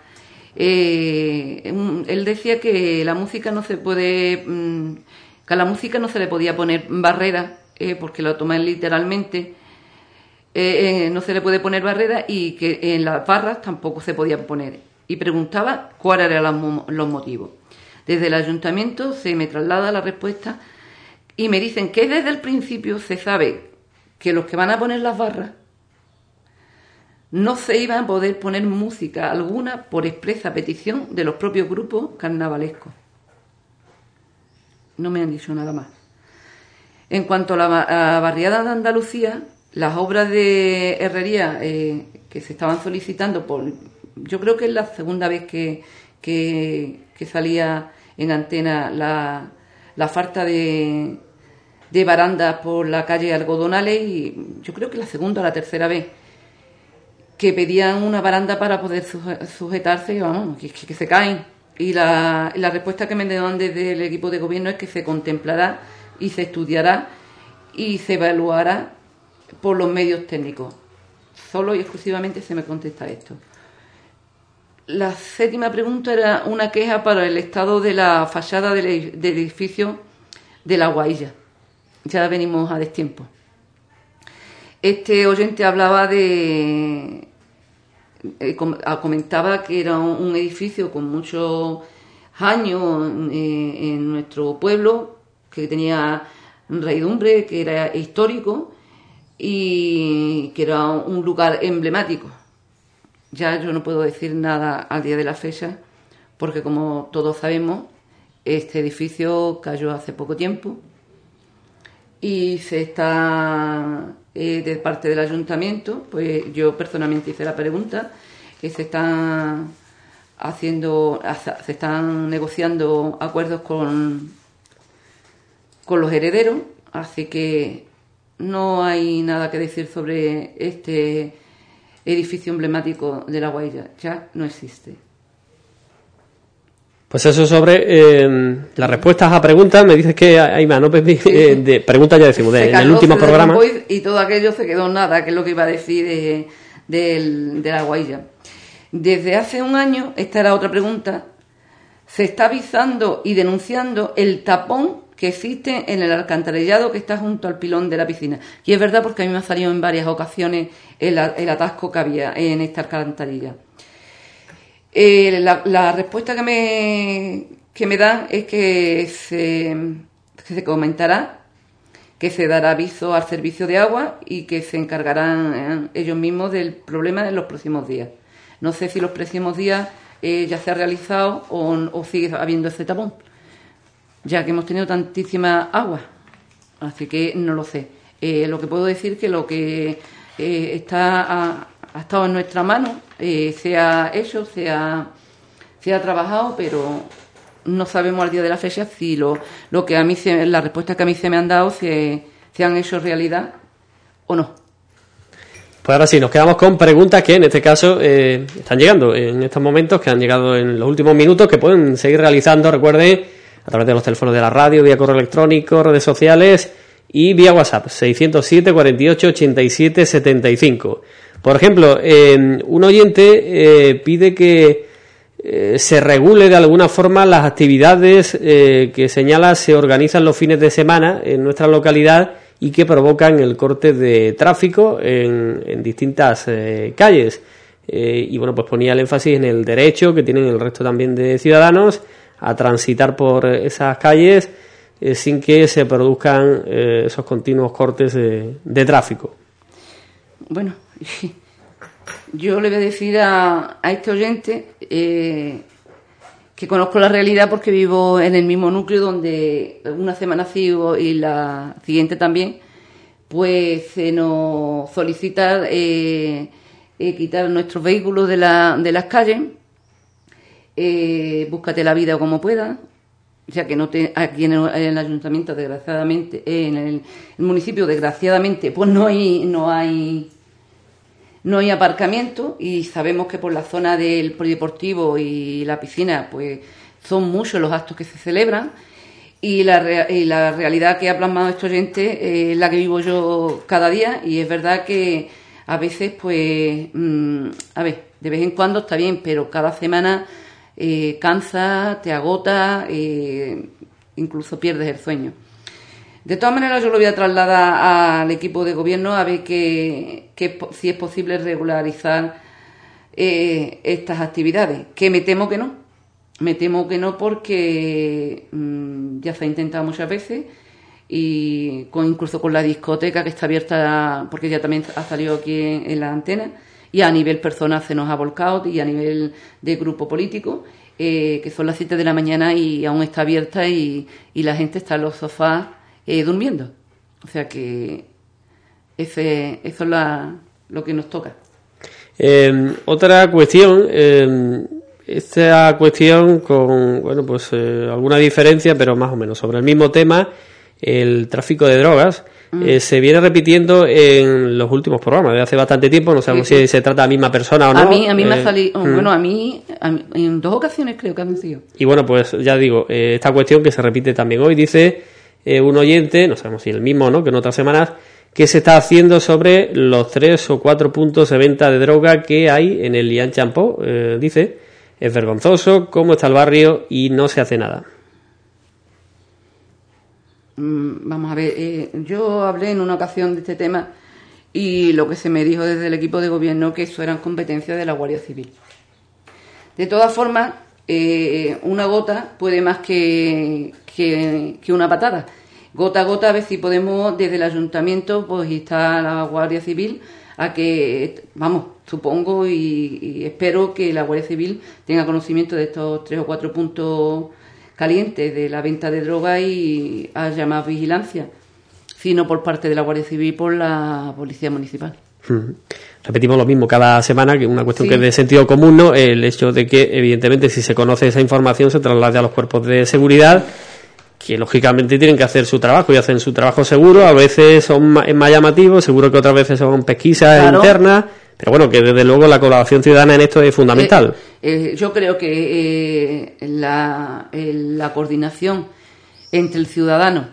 eh, él decía que la música no se puede, mm, que a la música no se le podía poner barrera, eh, porque lo toman literalmente, eh, eh, no se le puede poner barrera y que en las barras tampoco se podían poner. Y preguntaba cuáles eran los motivos. Desde el ayuntamiento se me traslada la respuesta y me dicen que desde el principio se sabe que los que van a poner las barras no se iba a poder poner música alguna por expresa petición de los propios grupos carnavalescos. No me han dicho nada más. En cuanto a la, barriada de Andalucía, las obras de herrería eh, que se estaban solicitando por, yo creo que es la segunda vez que, que, salía en antena la, la falta de, de barandas por la calle Algodonales y yo creo que la segunda o la tercera vez que pedían una baranda para poder sujetarse y vamos, que, se caen. Y la, la, respuesta que me dan desde el equipo de gobierno es que se contemplará y se estudiará y se evaluará por los medios técnicos. Solo y exclusivamente se me contesta esto. La séptima pregunta era una queja para el estado de la fachada del, edificio de la Guailla. Ya venimos a destiempo. Este oyente hablaba de. Eh, comentaba que era un, edificio con muchos años eh, en nuestro pueblo, que tenía reidumbre, que era histórico y que era un lugar emblemático. Ya yo no puedo decir nada al día de la fecha, porque como todos sabemos, este edificio cayó hace poco tiempo y se está eh, de parte del ayuntamiento, pues yo personalmente hice la pregunta, que se están haciendo, se están negociando acuerdos con, con los herederos, así que no hay nada que decir sobre este edificio emblemático de la Guaira, ya no existe. Pues eso sobre eh, las respuestas a preguntas. Me dices que hay más, ¿no? Eh, de preguntas ya decimos, en el último programa. Y todo aquello se quedó nada, que es lo que iba a decir de, de la guailla. Desde hace un año, esta era otra pregunta, se está avisando y denunciando el tapón que existe en el alcantarillado que está junto al pilón de la piscina. Y es verdad porque a mí me ha salido en varias ocasiones el, el atasco que había en esta alcantarilla. Eh, la, respuesta que me, que me dan es que se, comentará, que se dará aviso al servicio de agua y que se encargarán eh, ellos mismos del problema en los próximos días. No sé si los próximos días eh, ya se ha realizado o, sigue habiendo ese tapón, ya que hemos tenido tantísima agua. Así que no lo sé. lo que puedo decir que lo que está ha estado en nuestra mano, eh, sea hecho, sea, ha trabajado, pero no sabemos al día de la fecha si lo, lo que a mí se, las respuestas que a mí se me han dado se, se han hecho realidad o no. Pues ahora sí, nos quedamos con preguntas que en este caso eh, están llegando en estos momentos, que han llegado en los últimos minutos, que pueden seguir realizando, recuerden, a través de los teléfonos de la radio, vía correo electrónico, redes sociales y vía WhatsApp, 607 48 87 75. Por ejemplo, un oyente eh, pide que eh, se regule de alguna forma las actividades eh, que señala se organizan los fines de semana en nuestra localidad y que provocan el corte de tráfico en, distintas eh, calles. y bueno, pues ponía el énfasis en el derecho que tienen el resto también de ciudadanos a transitar por esas calles sin que se produzcan esos continuos cortes de tráfico. Bueno, yo le voy a decir a, este oyente eh, que conozco la realidad porque vivo en el mismo núcleo donde una semana sigo y la siguiente también, pues se nos solicita eh, eh, quitar nuestros vehículos de, la, de las calles, búscate la vida como puedas, o sea que no te, aquí en el, ayuntamiento desgraciadamente en el, el, municipio desgraciadamente pues no hay no hay no hay aparcamiento y sabemos que por la zona del polideportivo y la piscina, pues son muchos los actos que se celebran. Y la, y la realidad que ha plasmado este oyente es la que vivo yo cada día y es verdad que a veces, pues, mm, a ver, de vez en cuando está bien, pero cada semana eh, cansa, te agota, eh, incluso pierdes el sueño. De todas maneras, yo lo voy a trasladar al equipo de gobierno a ver que, si es posible regularizar eh, estas actividades, que me temo que no. Me temo que no porque mm, ya se ha intentado muchas veces y incluso con la discoteca que está abierta, porque ya también ha salido aquí en, la antena, y a nivel personal se nos ha volcado y a nivel de grupo político, eh, que son las 7 de la mañana y aún está abierta y la gente está en los sofás eh, durmiendo. O sea que ese, eso es lo que nos toca. Eh, otra cuestión, eh, esta cuestión con, bueno, pues alguna diferencia, pero más o menos sobre el mismo tema, el tráfico de drogas. Mm. se viene repitiendo en los últimos programas de hace bastante tiempo, no sabemos si se trata de la misma persona o no. A mí, a mí me ha salido, mm. bueno, a mí, en dos ocasiones creo que han sido. Y bueno, pues ya digo, esta cuestión que se repite también hoy dice eh, un oyente, no sabemos si el mismo no, que en otras semanas, que se está haciendo sobre los tres o cuatro puntos de venta de droga que hay en el Lian Champó. Eh, dice, es vergonzoso cómo está el barrio y no se hace nada. Mm, vamos a ver, eh, yo hablé en una ocasión de este tema y lo que se me dijo desde el equipo de gobierno que eso eran competencias de la Guardia Civil. De todas formas, una gota puede más que, que, una patada. Gota a gota a ver si podemos desde el ayuntamiento pues está la Guardia Civil a que, vamos, supongo y, espero que la Guardia Civil tenga conocimiento de estos tres o cuatro puntos calientes de la venta de droga y haya más vigilancia, sino por parte de la Guardia Civil por la Policía Municipal. Repetimos lo mismo cada semana, que una cuestión que es de sentido común, ¿no? El hecho de que, evidentemente, si se conoce esa información, se traslade a los cuerpos de seguridad que lógicamente tienen que hacer su trabajo y hacen su trabajo seguro, a veces son más, llamativos, seguro que otras veces son pesquisas internas, pero bueno, que desde luego la colaboración ciudadana en esto es fundamental. Eh, eh, yo creo que eh, la, la, coordinación entre el ciudadano,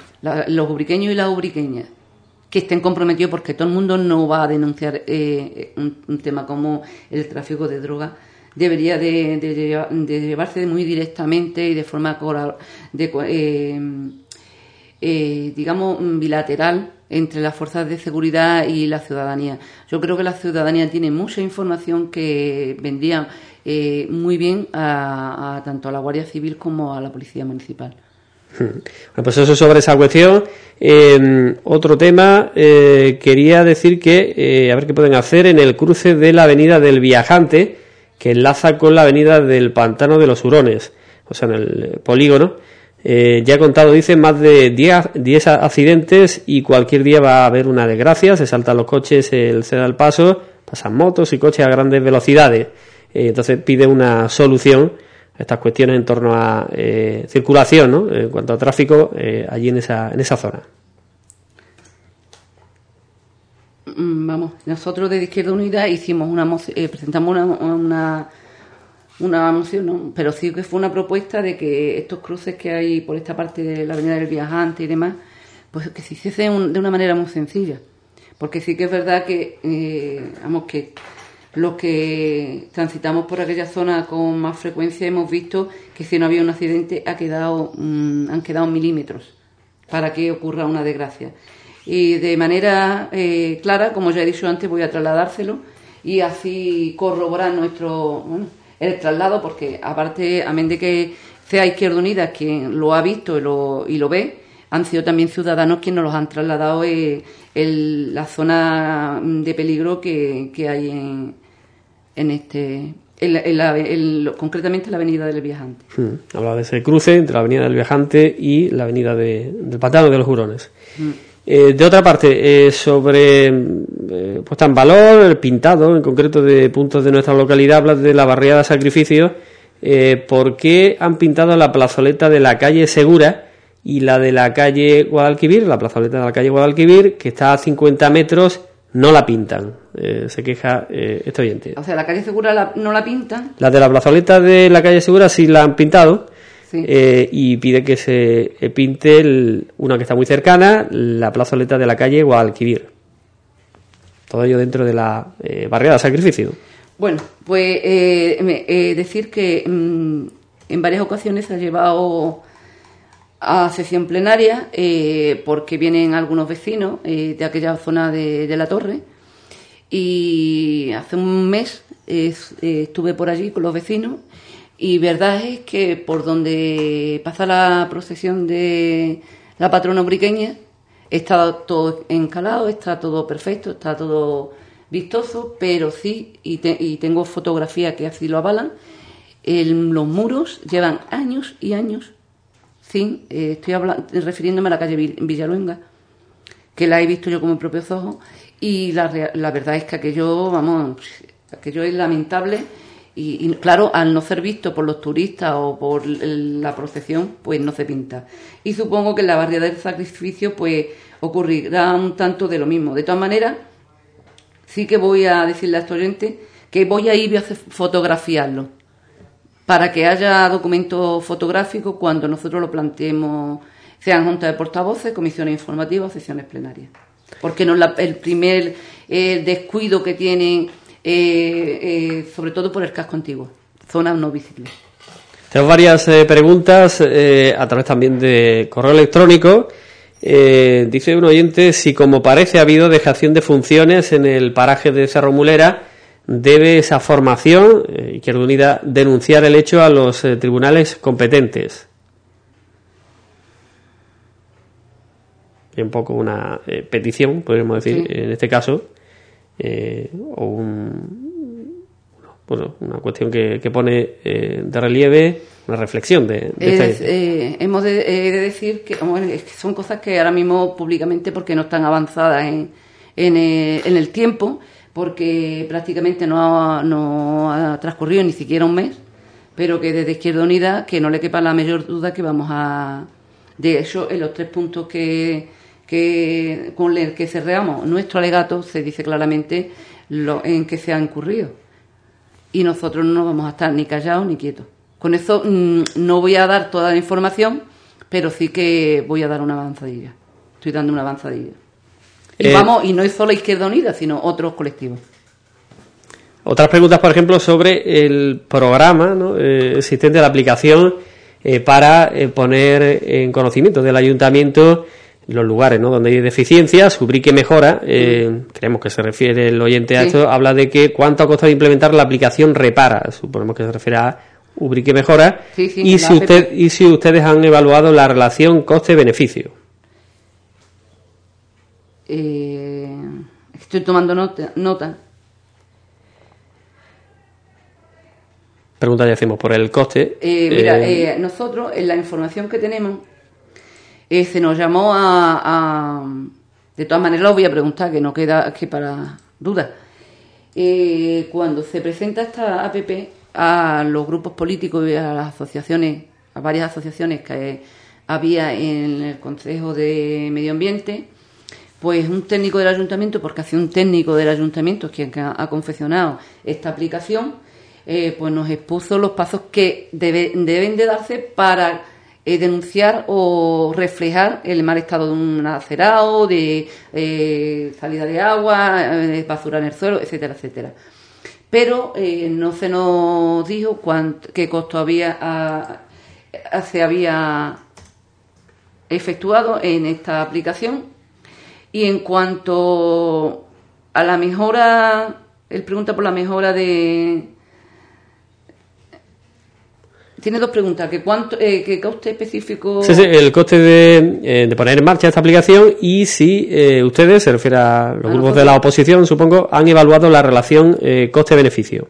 los ubriqueños y las ubriqueñas, que estén comprometidos porque todo el mundo no va a denunciar un, tema como el tráfico de drogas, debería de, llevarse muy directamente y de forma de, eh, eh, digamos bilateral entre las fuerzas de seguridad y la ciudadanía. Yo creo que la ciudadanía tiene mucha información que vendría eh, muy bien a, tanto a la Guardia Civil como a la Policía Municipal. Bueno, pues eso sobre esa cuestión. otro tema, quería decir que, a ver qué pueden hacer en el cruce de la Avenida del Viajante, que enlaza con la avenida del Pantano de los Hurones, o sea, en el polígono. Eh, ya he contado, dice, más de 10 accidentes y cualquier día va a haber una desgracia, se saltan los coches, se da el paso, pasan motos y coches a grandes velocidades. Eh, entonces pide una solución estas cuestiones en torno a eh, circulación, ¿no? en cuanto a tráfico allí en esa, en esa zona. Mm, vamos, nosotros desde Izquierda Unida hicimos una eh, presentamos una, una, una moción, ¿no? pero sí que fue una propuesta de que estos cruces que hay por esta parte de la Avenida del Viajante y demás, pues que se hiciesen de una manera muy sencilla. Porque sí que es verdad que, eh, vamos, que los que transitamos por aquella zona con más frecuencia hemos visto que si no había un accidente ha quedado, mm, han quedado milímetros para que ocurra una desgracia. Y de manera eh, clara, como ya he dicho antes, voy a trasladárselo y así corroborar nuestro el traslado, porque aparte, amén de que sea Izquierda Unida quien lo ha visto y lo, y lo ve, han sido también ciudadanos quienes nos los han trasladado en, la zona de peligro que, que hay en, en este en concretamente en la avenida del viajante. Hablaba de ese cruce entre la avenida del viajante y la avenida del Pantano de los Jurones. Hmm. Eh, de otra parte, eh, sobre eh, puesta en valor, el pintado, en concreto de puntos de nuestra localidad, habla de la barriada de sacrificio. ¿Por qué han pintado la plazoleta de la calle Segura y la de la calle Guadalquivir, la plazoleta de la calle Guadalquivir, que está a 50 metros, no la pintan? se queja este oyente. O sea, la calle Segura no la pintan. La de la plazoleta de la calle Segura sí la han pintado eh, y pide que se pinte una que está muy cercana, la plazoleta de la calle Guadalquivir. Todo ello dentro de la eh, barriada de sacrificio. Bueno, pues eh, decir que mm, en varias ocasiones se ha llevado a sesión plenaria porque vienen algunos vecinos de aquella zona de, la torre. Y hace un mes estuve por allí con los vecinos. Y verdad es que por donde pasa la procesión de la patrona briqueña está todo encalado, está todo perfecto, está todo vistoso, pero sí, y, tengo fotografías que así lo avalan, los muros llevan años y años eh, estoy hablando, refiriéndome a la calle Villaluenga, que la he visto yo con mis propios ojos, y la, la verdad es que aquello, vamos, aquello es lamentable y, claro, al no ser visto por los turistas o por la procesión, pues no se pinta. Y supongo que en la barriada del sacrificio, pues ocurrirá un tanto de lo mismo. De todas maneras, sí que voy a decirle a este oyente que voy a ir a fotografiarlo para que haya documento fotográfico cuando nosotros lo planteemos, sean juntas de portavoces, comisiones informativas sesiones plenarias. Porque no el primer eh, descuido que tienen eh, eh, sobre todo por el casco antiguo, zonas no visibles. Tengo varias eh, preguntas a través también de correo electrónico. dice un oyente si como parece ha habido dejación de funciones en el paraje de Cerro Mulera, debe esa formación, Izquierda Unida, denunciar el hecho a los tribunales competentes. un poco una petición, podríamos decir, en este caso, eh, o un, bueno, una cuestión que, que pone eh, de relieve una reflexión de, este hemos de, decir que, son cosas que ahora mismo públicamente porque no están avanzadas en, en, el, tiempo porque prácticamente no ha, no transcurrido ni siquiera un mes pero que desde Izquierda Unida que no le quepa la mayor duda que vamos a de hecho en los tres puntos que que con el que cerramos nuestro alegato se dice claramente lo, en que se ha incurrido. Y nosotros no vamos a estar ni callados ni quietos. Con eso mm, no voy a dar toda la información, pero sí que voy a dar una avanzadilla. Estoy dando una avanzadilla. Y eh, vamos, y no es solo Izquierda Unida, sino otros colectivos. Otras preguntas, por ejemplo, sobre el programa ¿no? Eh, existente de la aplicación eh, para poner en conocimiento del ayuntamiento los lugares ¿no? donde hay deficiencias, Ubrique mejora, eh, creemos que se refiere el oyente a esto, habla de que cuánto ha costado implementar la aplicación Repara, suponemos que se refiere a Ubrique mejora, y, si usted, y si ustedes han evaluado la relación coste-beneficio. Eh, estoy tomando nota. nota. Pregunta ya hacemos por el coste. Eh, mira, eh, nosotros en la información que tenemos eh, se nos llamó a, De todas maneras, lo voy a preguntar, que no queda que para dudas. Eh, cuando se presenta esta APP a los grupos políticos y a las asociaciones, a varias asociaciones que había en el Consejo de Medio Ambiente, pues un técnico del ayuntamiento, porque hace un técnico del ayuntamiento quien ha confeccionado esta aplicación, eh, pues nos expuso los pasos que deben de darse para eh, denunciar o reflejar el mal estado de un acerado, de eh, salida de agua, basura en el suelo, etcétera, etcétera. pero no se nos dijo qué costo había, se había efectuado en esta aplicación. Y en cuanto a la mejora, él pregunta por la mejora de, tiene dos preguntas. ¿Qué, cuánto, eh, ¿Qué coste específico? Sí, sí, el coste de, eh, de, poner en marcha esta aplicación y si eh, ustedes, se refiere a los grupos de la oposición, supongo, han evaluado la relación eh, coste-beneficio.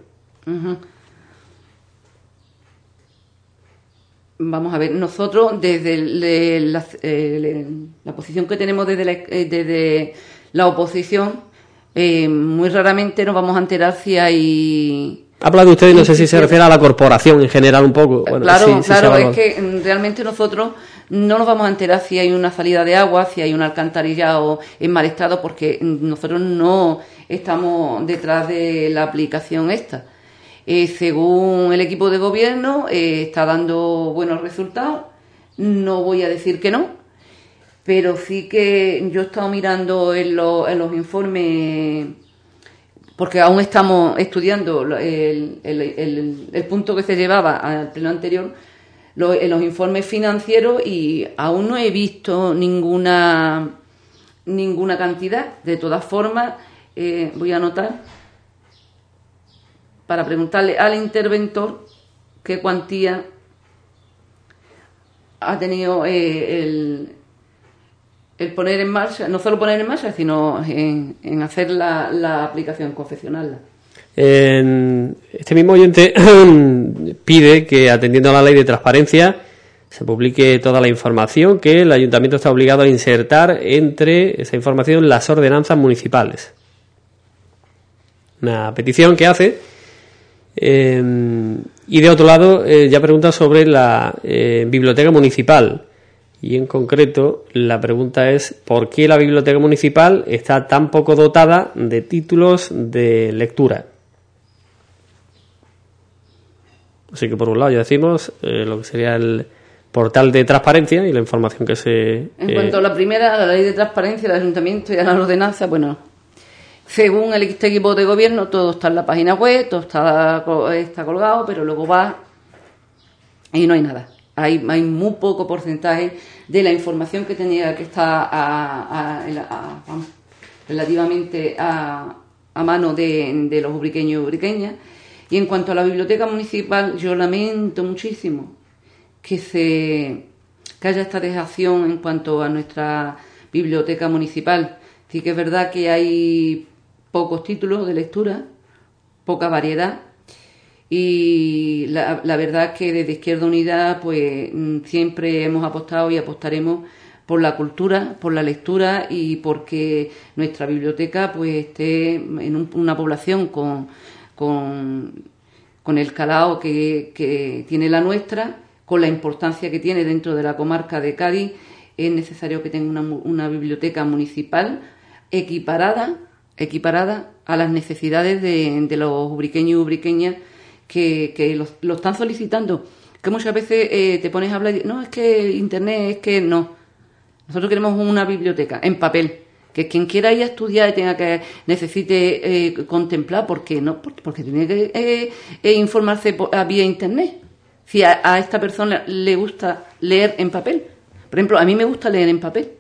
Vamos a ver, nosotros desde la, la, posición que tenemos desde la, desde la oposición, muy raramente nos vamos a enterar si hay Habla de usted no sé si se refiere a la corporación en general un poco. claro, claro, es que mm, realmente nosotros no nos vamos a enterar si hay una salida de agua, si hay un alcantarillado en mal estado, porque mm, nosotros no estamos detrás de la aplicación esta. Eh, según el equipo de gobierno, eh, está dando buenos resultados. No voy a decir que no, pero sí que yo he estado mirando en, los informes porque aún estamos estudiando el, punto que se llevaba al pleno anterior, en los informes financieros y aún no he visto ninguna, ninguna cantidad. De todas formas, eh, voy a anotar para preguntarle al interventor qué cuantía ha tenido eh, el, el poner en marcha, no solo poner en marcha, sino en, hacer la, aplicación, confeccionarla. este mismo oyente pide que, atendiendo a la ley de transparencia, se publique toda la información que el ayuntamiento está obligado a insertar entre esa información las ordenanzas municipales. Una petición que hace. Eh, y de otro lado, eh, ya pregunta sobre la eh, biblioteca municipal y en concreto, la pregunta es ¿por qué la biblioteca municipal está tan poco dotada de títulos de lectura? Así que por un lado ya decimos eh, lo que sería el portal de transparencia y la información que se... En cuanto a la primera, la ley de transparencia del ayuntamiento y a la ordenanza, bueno, según el este equipo de gobierno, todo está en la página web, todo está, está colgado, pero luego va y no hay nada. Hay, muy poco porcentaje de la información que tenía que estar relativamente a, mano de, los ubriqueños y ubriqueñas. Y en cuanto a la biblioteca municipal, yo lamento muchísimo que se que haya esta dejación en cuanto a nuestra biblioteca municipal. Sí que es verdad que hay pocos títulos de lectura, poca variedad, y la, verdad es que desde Izquierda Unida pues mm, siempre hemos apostado y apostaremos por la cultura, por la lectura y porque nuestra biblioteca pues esté en una población con, con, el calao que, que, tiene la nuestra, con la importancia que tiene dentro de la comarca de Cádiz, es necesario que tenga una biblioteca municipal equiparada, equiparada a las necesidades de, de los ubriqueños y ubriqueñas que, lo, están solicitando. Que muchas veces eh, te pones a hablar y no, es que Internet, es que no. Nosotros queremos una biblioteca en papel. Que quien quiera ir a estudiar y tenga que necesite eh, contemplar, ¿por qué no? Porque, tiene que eh, informarse por, vía Internet. Si a, a esta persona le gusta leer en papel. Por ejemplo, a mí me gusta leer en papel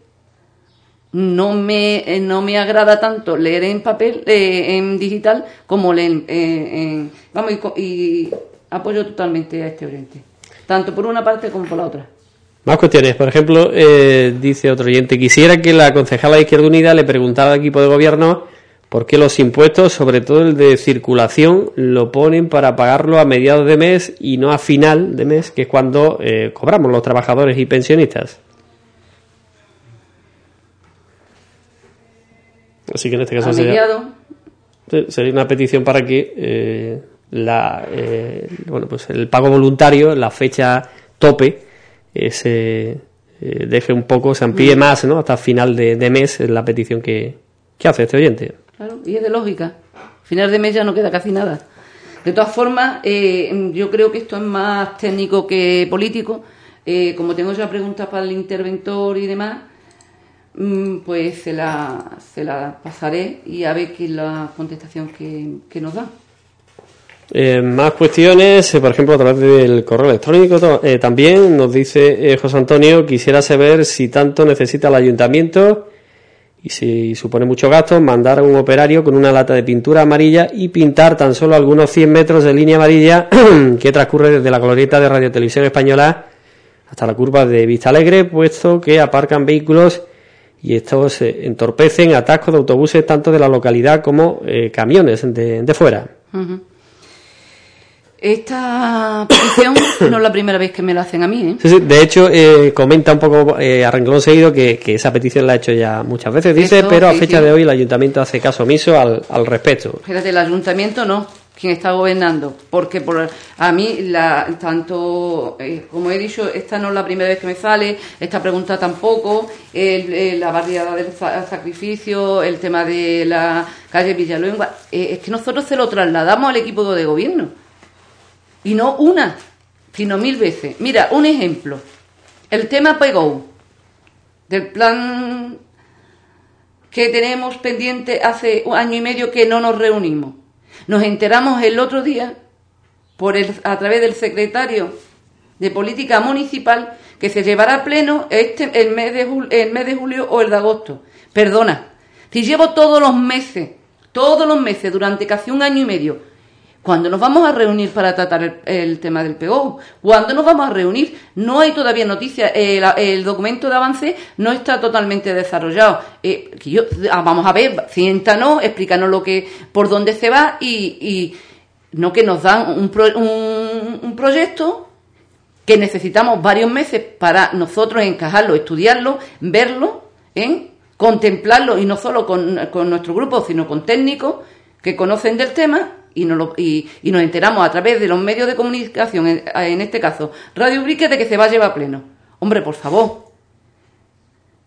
no me, eh, no me agrada tanto leer en papel, eh, en digital, como leer en... vamos, y, apoyo totalmente a este oyente, tanto por una parte como por la otra. Más cuestiones. Por ejemplo, eh, dice otro oyente, quisiera que la concejala de Izquierda Unida le preguntara al equipo de gobierno por qué los impuestos, sobre todo el de circulación, lo ponen para pagarlo a mediados de mes y no a final de mes, que es cuando cobramos los trabajadores y pensionistas. Así que en este caso sería, sería, una petición para que eh, la, eh, bueno, pues el pago voluntario, la fecha tope, eh, se deje un poco, se amplíe mm. más, ¿no? Hasta final de, mes es la petición que, hace este oyente. Claro, y es de lógica. Final de mes ya no queda casi nada. De todas formas, yo creo que esto es más técnico que político. como tengo ya preguntas para el interventor y demás, pues se la, se la pasaré y a ver qué es la contestación que, nos da. Eh, más cuestiones, eh, por ejemplo, a través del correo electrónico eh, también nos dice José Antonio, quisiera saber si tanto necesita el ayuntamiento y si supone mucho gasto mandar a un operario con una lata de pintura amarilla y pintar tan solo algunos 100 metros de línea amarilla que transcurre desde la glorieta de Radio Televisión Española hasta la curva de Vista Alegre, puesto que aparcan vehículos y estos entorpecen atascos de autobuses tanto de la localidad como camiones de, fuera. Esta petición no es la primera vez que me la hacen a mí. ¿eh? Sí, sí. De hecho, eh, comenta un poco eh, a renglón seguido que, esa petición la ha hecho ya muchas veces, dice, pero a fecha de hoy el ayuntamiento hace caso omiso al, al respecto. Fíjate, el ayuntamiento no, quien está gobernando, porque por, a mí, la, tanto, eh, como he dicho, esta no es la primera vez que me sale, esta pregunta tampoco, la barriada del sacrificio, el tema de la calle Villaluenga, es que nosotros se lo trasladamos al equipo de gobierno y no una, sino mil veces. Mira, un ejemplo. El tema PEGO, del plan que tenemos pendiente hace un año y medio que no nos reunimos. Nos enteramos el otro día, por el, a través del secretario de Política Municipal, que se llevará a pleno este, el, mes de el mes de julio o el de agosto. Perdona, si llevo todos los meses, todos los meses, durante casi un año y medio, ¿Cuándo nos vamos a reunir para tratar el, tema del PO? ¿Cuándo nos vamos a reunir? No hay todavía noticias. El, documento de avance no está totalmente desarrollado. Eh, ah, vamos a ver, siéntanos, explícanos lo que, por dónde se va y, no que nos dan un, un, proyecto que necesitamos varios meses para nosotros encajarlo, estudiarlo, verlo, ¿eh? contemplarlo y no solo con nuestro grupo, sino con técnicos que conocen del tema y nos, y, nos enteramos a través de los medios de comunicación, en, este caso Radio Ubrique, de que se va a llevar pleno. Hombre, por favor.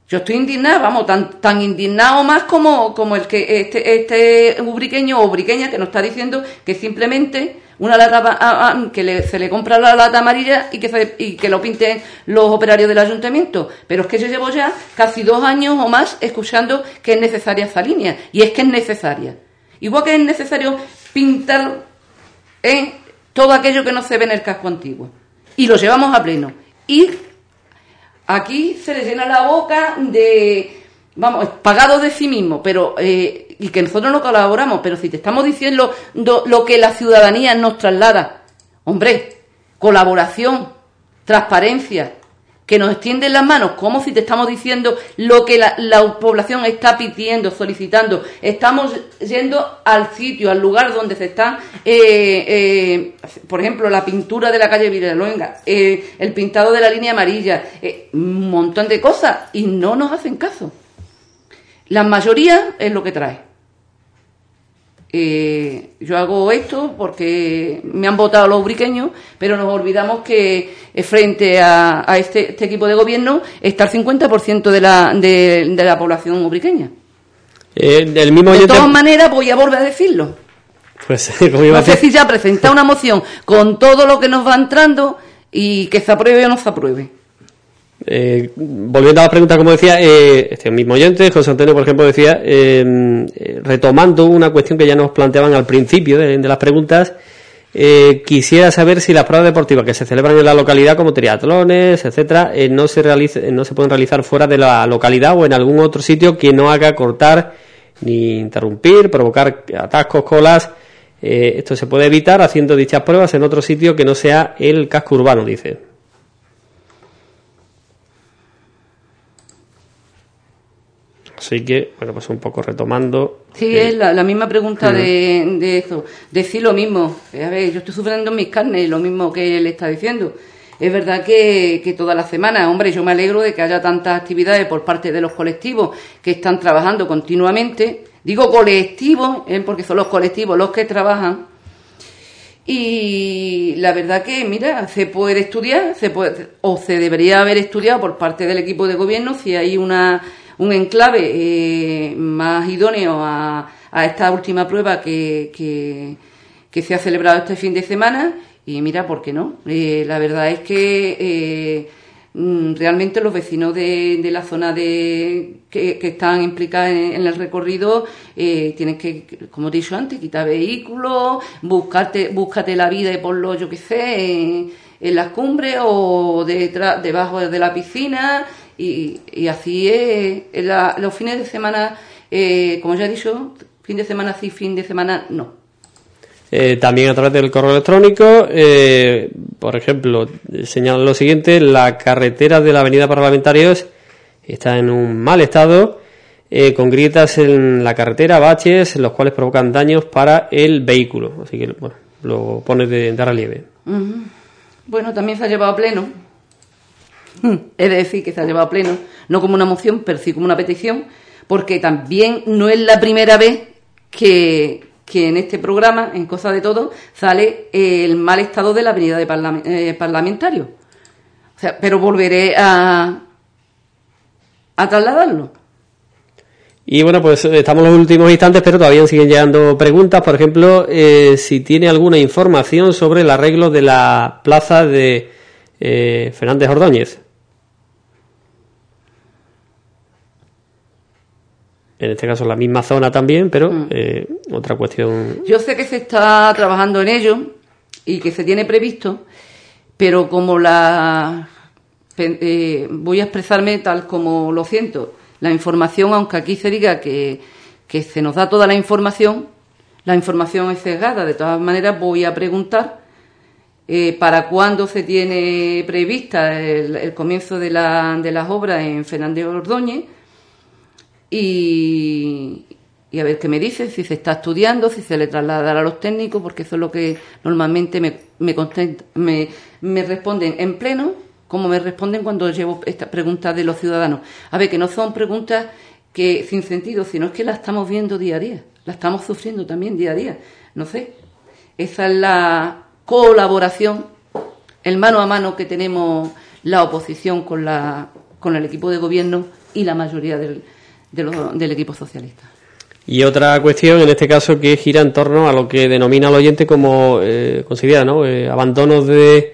Yo estoy indignada, vamos, tan, indignado más como, como el que este, este ubriqueño o ubriqueña que nos está diciendo que simplemente una lata que se le compra la lata amarilla y que, y que lo pinten los operarios del ayuntamiento. Pero es que yo llevo ya casi dos años o más escuchando que es necesaria esa línea. Y es que es necesaria. Igual que es necesario pintar en todo aquello que no se ve en el casco antiguo. Y lo llevamos a pleno. Y aquí se le llena la boca de, vamos, pagado de sí mismo, pero eh, y que nosotros no colaboramos, pero si te estamos diciendo lo que la ciudadanía nos traslada, hombre, colaboración, transparencia, que nos extienden las manos, como si te estamos diciendo lo que la, población está pidiendo, solicitando. Estamos yendo al sitio, al lugar donde se está, eh, eh, por ejemplo, la pintura de la calle Villaluenga, eh, el pintado de la línea amarilla, un montón de cosas, y no nos hacen caso. La mayoría es lo que trae. Eh, yo hago esto porque me han votado los ubriqueños, pero nos olvidamos que eh, frente a, este, este, equipo de gobierno está el 50% de la, de, la población ubriqueña. Eh, mismo de todas maneras, voy a volver a decirlo. Pues, no sé si ya presenta una moción con todo lo que nos va entrando y que se apruebe o no se apruebe. Eh, volviendo a la pregunta, como decía, eh, este mismo oyente, José Antonio, por ejemplo, decía, em, eh, retomando una cuestión que ya nos planteaban al principio de, las preguntas, eh, quisiera saber si las pruebas deportivas que se celebran en la localidad, como triatlones, etcétera, no se realice, no se pueden realizar fuera de la localidad o en algún otro sitio que no haga cortar ni interrumpir, provocar atascos, colas. esto se puede evitar haciendo dichas pruebas en otro sitio que no sea el casco urbano, dice. Así que, bueno, pues un poco retomando. Sí, es la, misma pregunta de, de, eso. Decir lo mismo. A ver, yo estoy sufriendo en mis carnes lo mismo que él está diciendo. Es verdad que, que toda la semana, hombre, yo me alegro de que haya tantas actividades por parte de los colectivos que están trabajando continuamente. Digo colectivos, ¿eh? porque son los colectivos los que trabajan. Y la verdad que, mira, se puede estudiar, se puede, o se debería haber estudiado por parte del equipo de gobierno si hay una un enclave eh, más idóneo a, a, esta última prueba que, que, se ha celebrado este fin de semana. Y mira, ¿por qué no? Eh, la verdad es que eh, mm, realmente los vecinos de, la zona de que, están implicados en, el recorrido eh, tienen que, como he dicho antes, quitar vehículos, buscarte, búscate la vida y ponlo, yo qué sé, en, las cumbres o detrás, debajo de la piscina y, así es. los fines de semana, eh, como ya he dicho, fin de semana sí, fin de semana no. Eh, también a través del correo electrónico, eh, por ejemplo, señalan lo siguiente, la carretera de la avenida Parlamentarios está en un mal estado, eh, con grietas en la carretera, baches, los cuales provocan daños para el vehículo. Así que, bueno, lo pone de, relieve. Bueno, también se ha llevado a pleno. Es decir, que se ha llevado a pleno, no como una moción, pero sí como una petición, porque también no es la primera vez que, que en este programa, en Cosa de Todo, sale el mal estado de la avenida de eh, parlamentario. O sea, pero volveré a, a trasladarlo. Y bueno, pues estamos en los últimos instantes, pero todavía siguen llegando preguntas. Por ejemplo, eh, si tiene alguna información sobre el arreglo de la plaza de eh, Fernández Ordóñez. En este caso la misma zona también, pero mm. eh, otra cuestión. Yo sé que se está trabajando en ello y que se tiene previsto, pero como la eh, voy a expresarme tal como lo siento, la información, aunque aquí se diga que, que se nos da toda la información, la información es sesgada. De todas maneras, voy a preguntar eh, para cuándo se tiene prevista el, el comienzo de, la, de las obras en Fernández Ordóñez y, a ver qué me dice, si se está estudiando, si se le trasladará a los técnicos, porque eso es lo que normalmente me, me, me, me responden en pleno, como me responden cuando llevo estas preguntas de los ciudadanos. A ver, que no son preguntas que sin sentido, sino es que las estamos viendo día a día, las estamos sufriendo también día a día. No sé, esa es la colaboración, el mano a mano que tenemos la oposición con, la, con el equipo de gobierno y la mayoría del, del equipo socialista. Y otra cuestión, en este caso, que gira en torno a lo que denomina el oyente como, eh, considera, ¿no? Eh, abandonos de,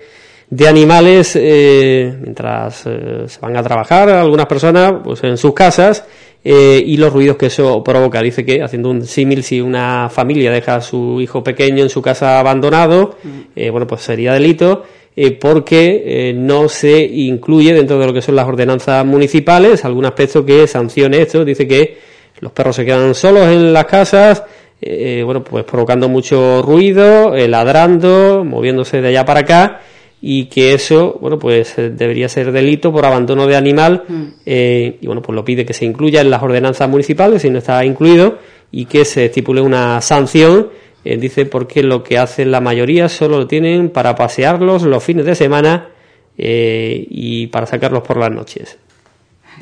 de animales eh, mientras eh, se van a trabajar algunas personas pues en sus casas y los ruidos que eso provoca. Dice que, haciendo un símil, si una familia deja a su hijo pequeño en su casa abandonado, mm. bueno, pues sería delito eh, porque eh, no se incluye dentro de lo que son las ordenanzas municipales algún aspecto que sancione esto. Dice que los perros se quedan solos en las casas, eh, bueno, pues provocando mucho ruido, ladrando, moviéndose de allá para acá y que eso, bueno, pues debería ser delito por abandono de animal mm. y bueno, pues lo pide que se incluya en las ordenanzas municipales si no está incluido y que se estipule una sanción eh, dice porque lo que hacen la mayoría solo lo tienen para pasearlos los fines de semana eh, y para sacarlos por las noches.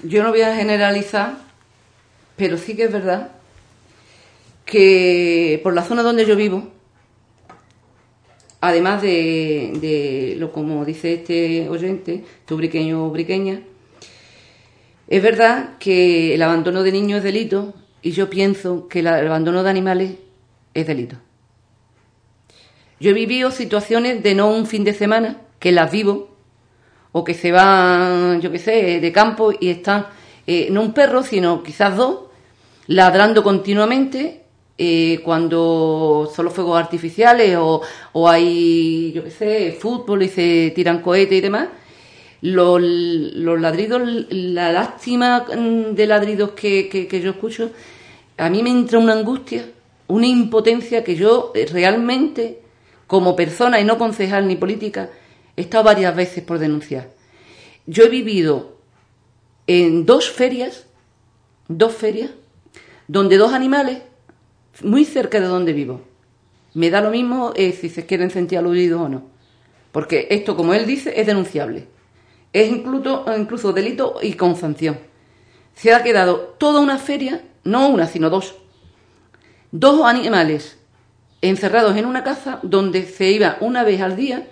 Yo no voy a generalizar, pero sí que es verdad que por la zona donde yo vivo, además de, lo como dice este oyente, tu briqueño o briqueña, es verdad que el abandono de niños es delito y yo pienso que el abandono de animales es delito. Yo he vivido situaciones de no un fin de semana, que las vivo, o que se van, yo qué sé, de campo y están, eh, no un perro, sino quizás dos, ladrando continuamente eh, cuando son los fuegos artificiales o, o, hay, yo qué sé, fútbol y se tiran cohetes y demás. Los, los, ladridos, la lástima de ladridos que, que yo escucho, a mí me entra una angustia, una impotencia que yo eh, realmente como persona y no concejal ni política, he estado varias veces por denunciar. Yo he vivido en dos ferias, dos ferias, donde dos animales, muy cerca de donde vivo, me da lo mismo eh, si se quieren sentir aludidos o no. Porque esto, como él dice, es denunciable. Es incluso, incluso delito y con sanción. Se ha quedado toda una feria, no una, sino dos. Dos animales encerrados en una casa donde se iba una vez al día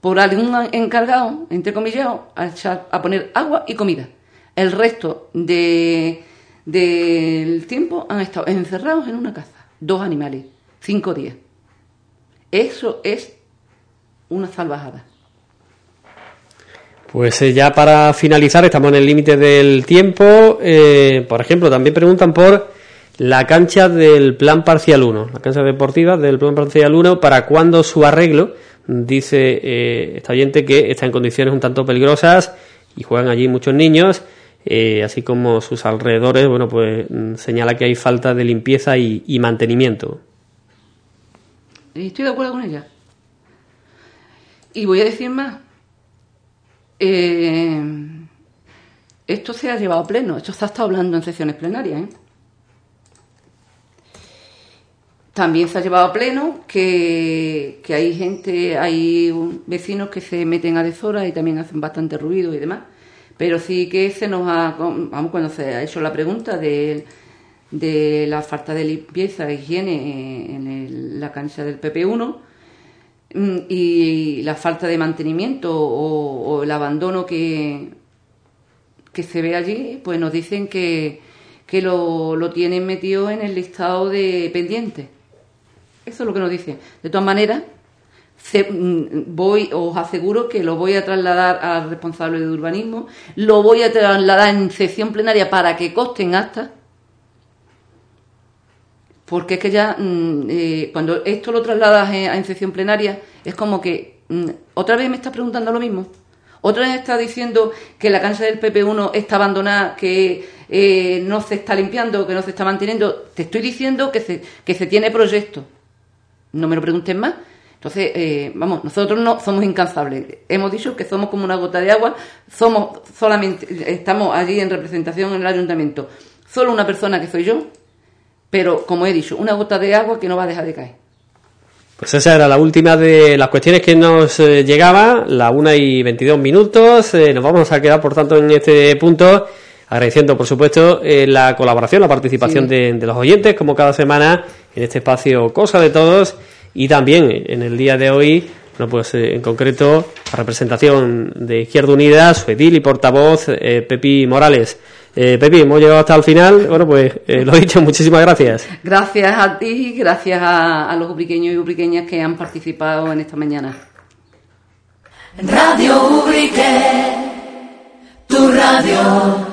por algún encargado, entre comillas, a, a poner agua y comida. El resto de, del tiempo han estado encerrados en una casa, dos animales, cinco días. Eso es una salvajada. Pues eh, ya para finalizar, estamos en el límite del tiempo. Eh, por ejemplo, también preguntan por la cancha del Plan Parcial 1, la cancha deportiva del Plan Parcial 1, ¿para cuándo su arreglo? Dice eh, esta que está en condiciones un tanto peligrosas y juegan allí muchos niños, así como sus alrededores, bueno, pues mm, señala que hay falta de limpieza y, y mantenimiento. Estoy de acuerdo con ella. Y voy a decir más eh, esto se ha llevado a pleno, esto se ha estado hablando en sesiones plenarias. ¿eh? También se ha llevado a pleno que, hay gente, hay vecinos que se meten a deshora y también hacen bastante ruido y demás. Pero sí que se nos ha, vamos, cuando se ha hecho la pregunta de, de la falta de limpieza e higiene en la cancha del PP1, Mm, y la falta de mantenimiento o, el abandono que, se ve allí, pues nos dicen que, que lo, lo, tienen metido en el listado de pendientes. Eso es lo que nos dicen. De todas maneras, mm, voy, os aseguro que lo voy a trasladar al responsable de urbanismo, lo voy a trasladar en sesión plenaria para que costen hasta porque es que ya mm, eh, cuando esto lo trasladas a infección plenaria es como que mm, otra vez me estás preguntando lo mismo. Otra vez estás diciendo que la cancha del PP1 está abandonada, que eh, no se está limpiando, que no se está manteniendo. Te estoy diciendo que se, que se tiene proyecto. No me lo pregunten más. Entonces, eh, vamos, nosotros no somos incansables. Hemos dicho que somos como una gota de agua, somos solamente, estamos allí en representación en el ayuntamiento. Solo una persona que soy yo, pero como he dicho, una gota de agua que no va a dejar de caer. Pues esa era la última de las cuestiones que nos eh, llegaba, la una y 22 minutos. Eh, nos vamos a quedar, por tanto, en este punto, agradeciendo, por supuesto, eh, la colaboración, la participación de, los oyentes, como cada semana, en este espacio Cosa de Todos, y también en el día de hoy, bueno, pues en concreto, la representación de Izquierda Unida, su edil y portavoz, Pepi Morales. Eh, Pepi, hemos llegado hasta el final. Bueno, pues eh, lo he dicho, muchísimas gracias. Gracias a ti y gracias a, los ubriqueños y ubriqueñas que han participado en esta mañana. Radio Ubrique, tu radio.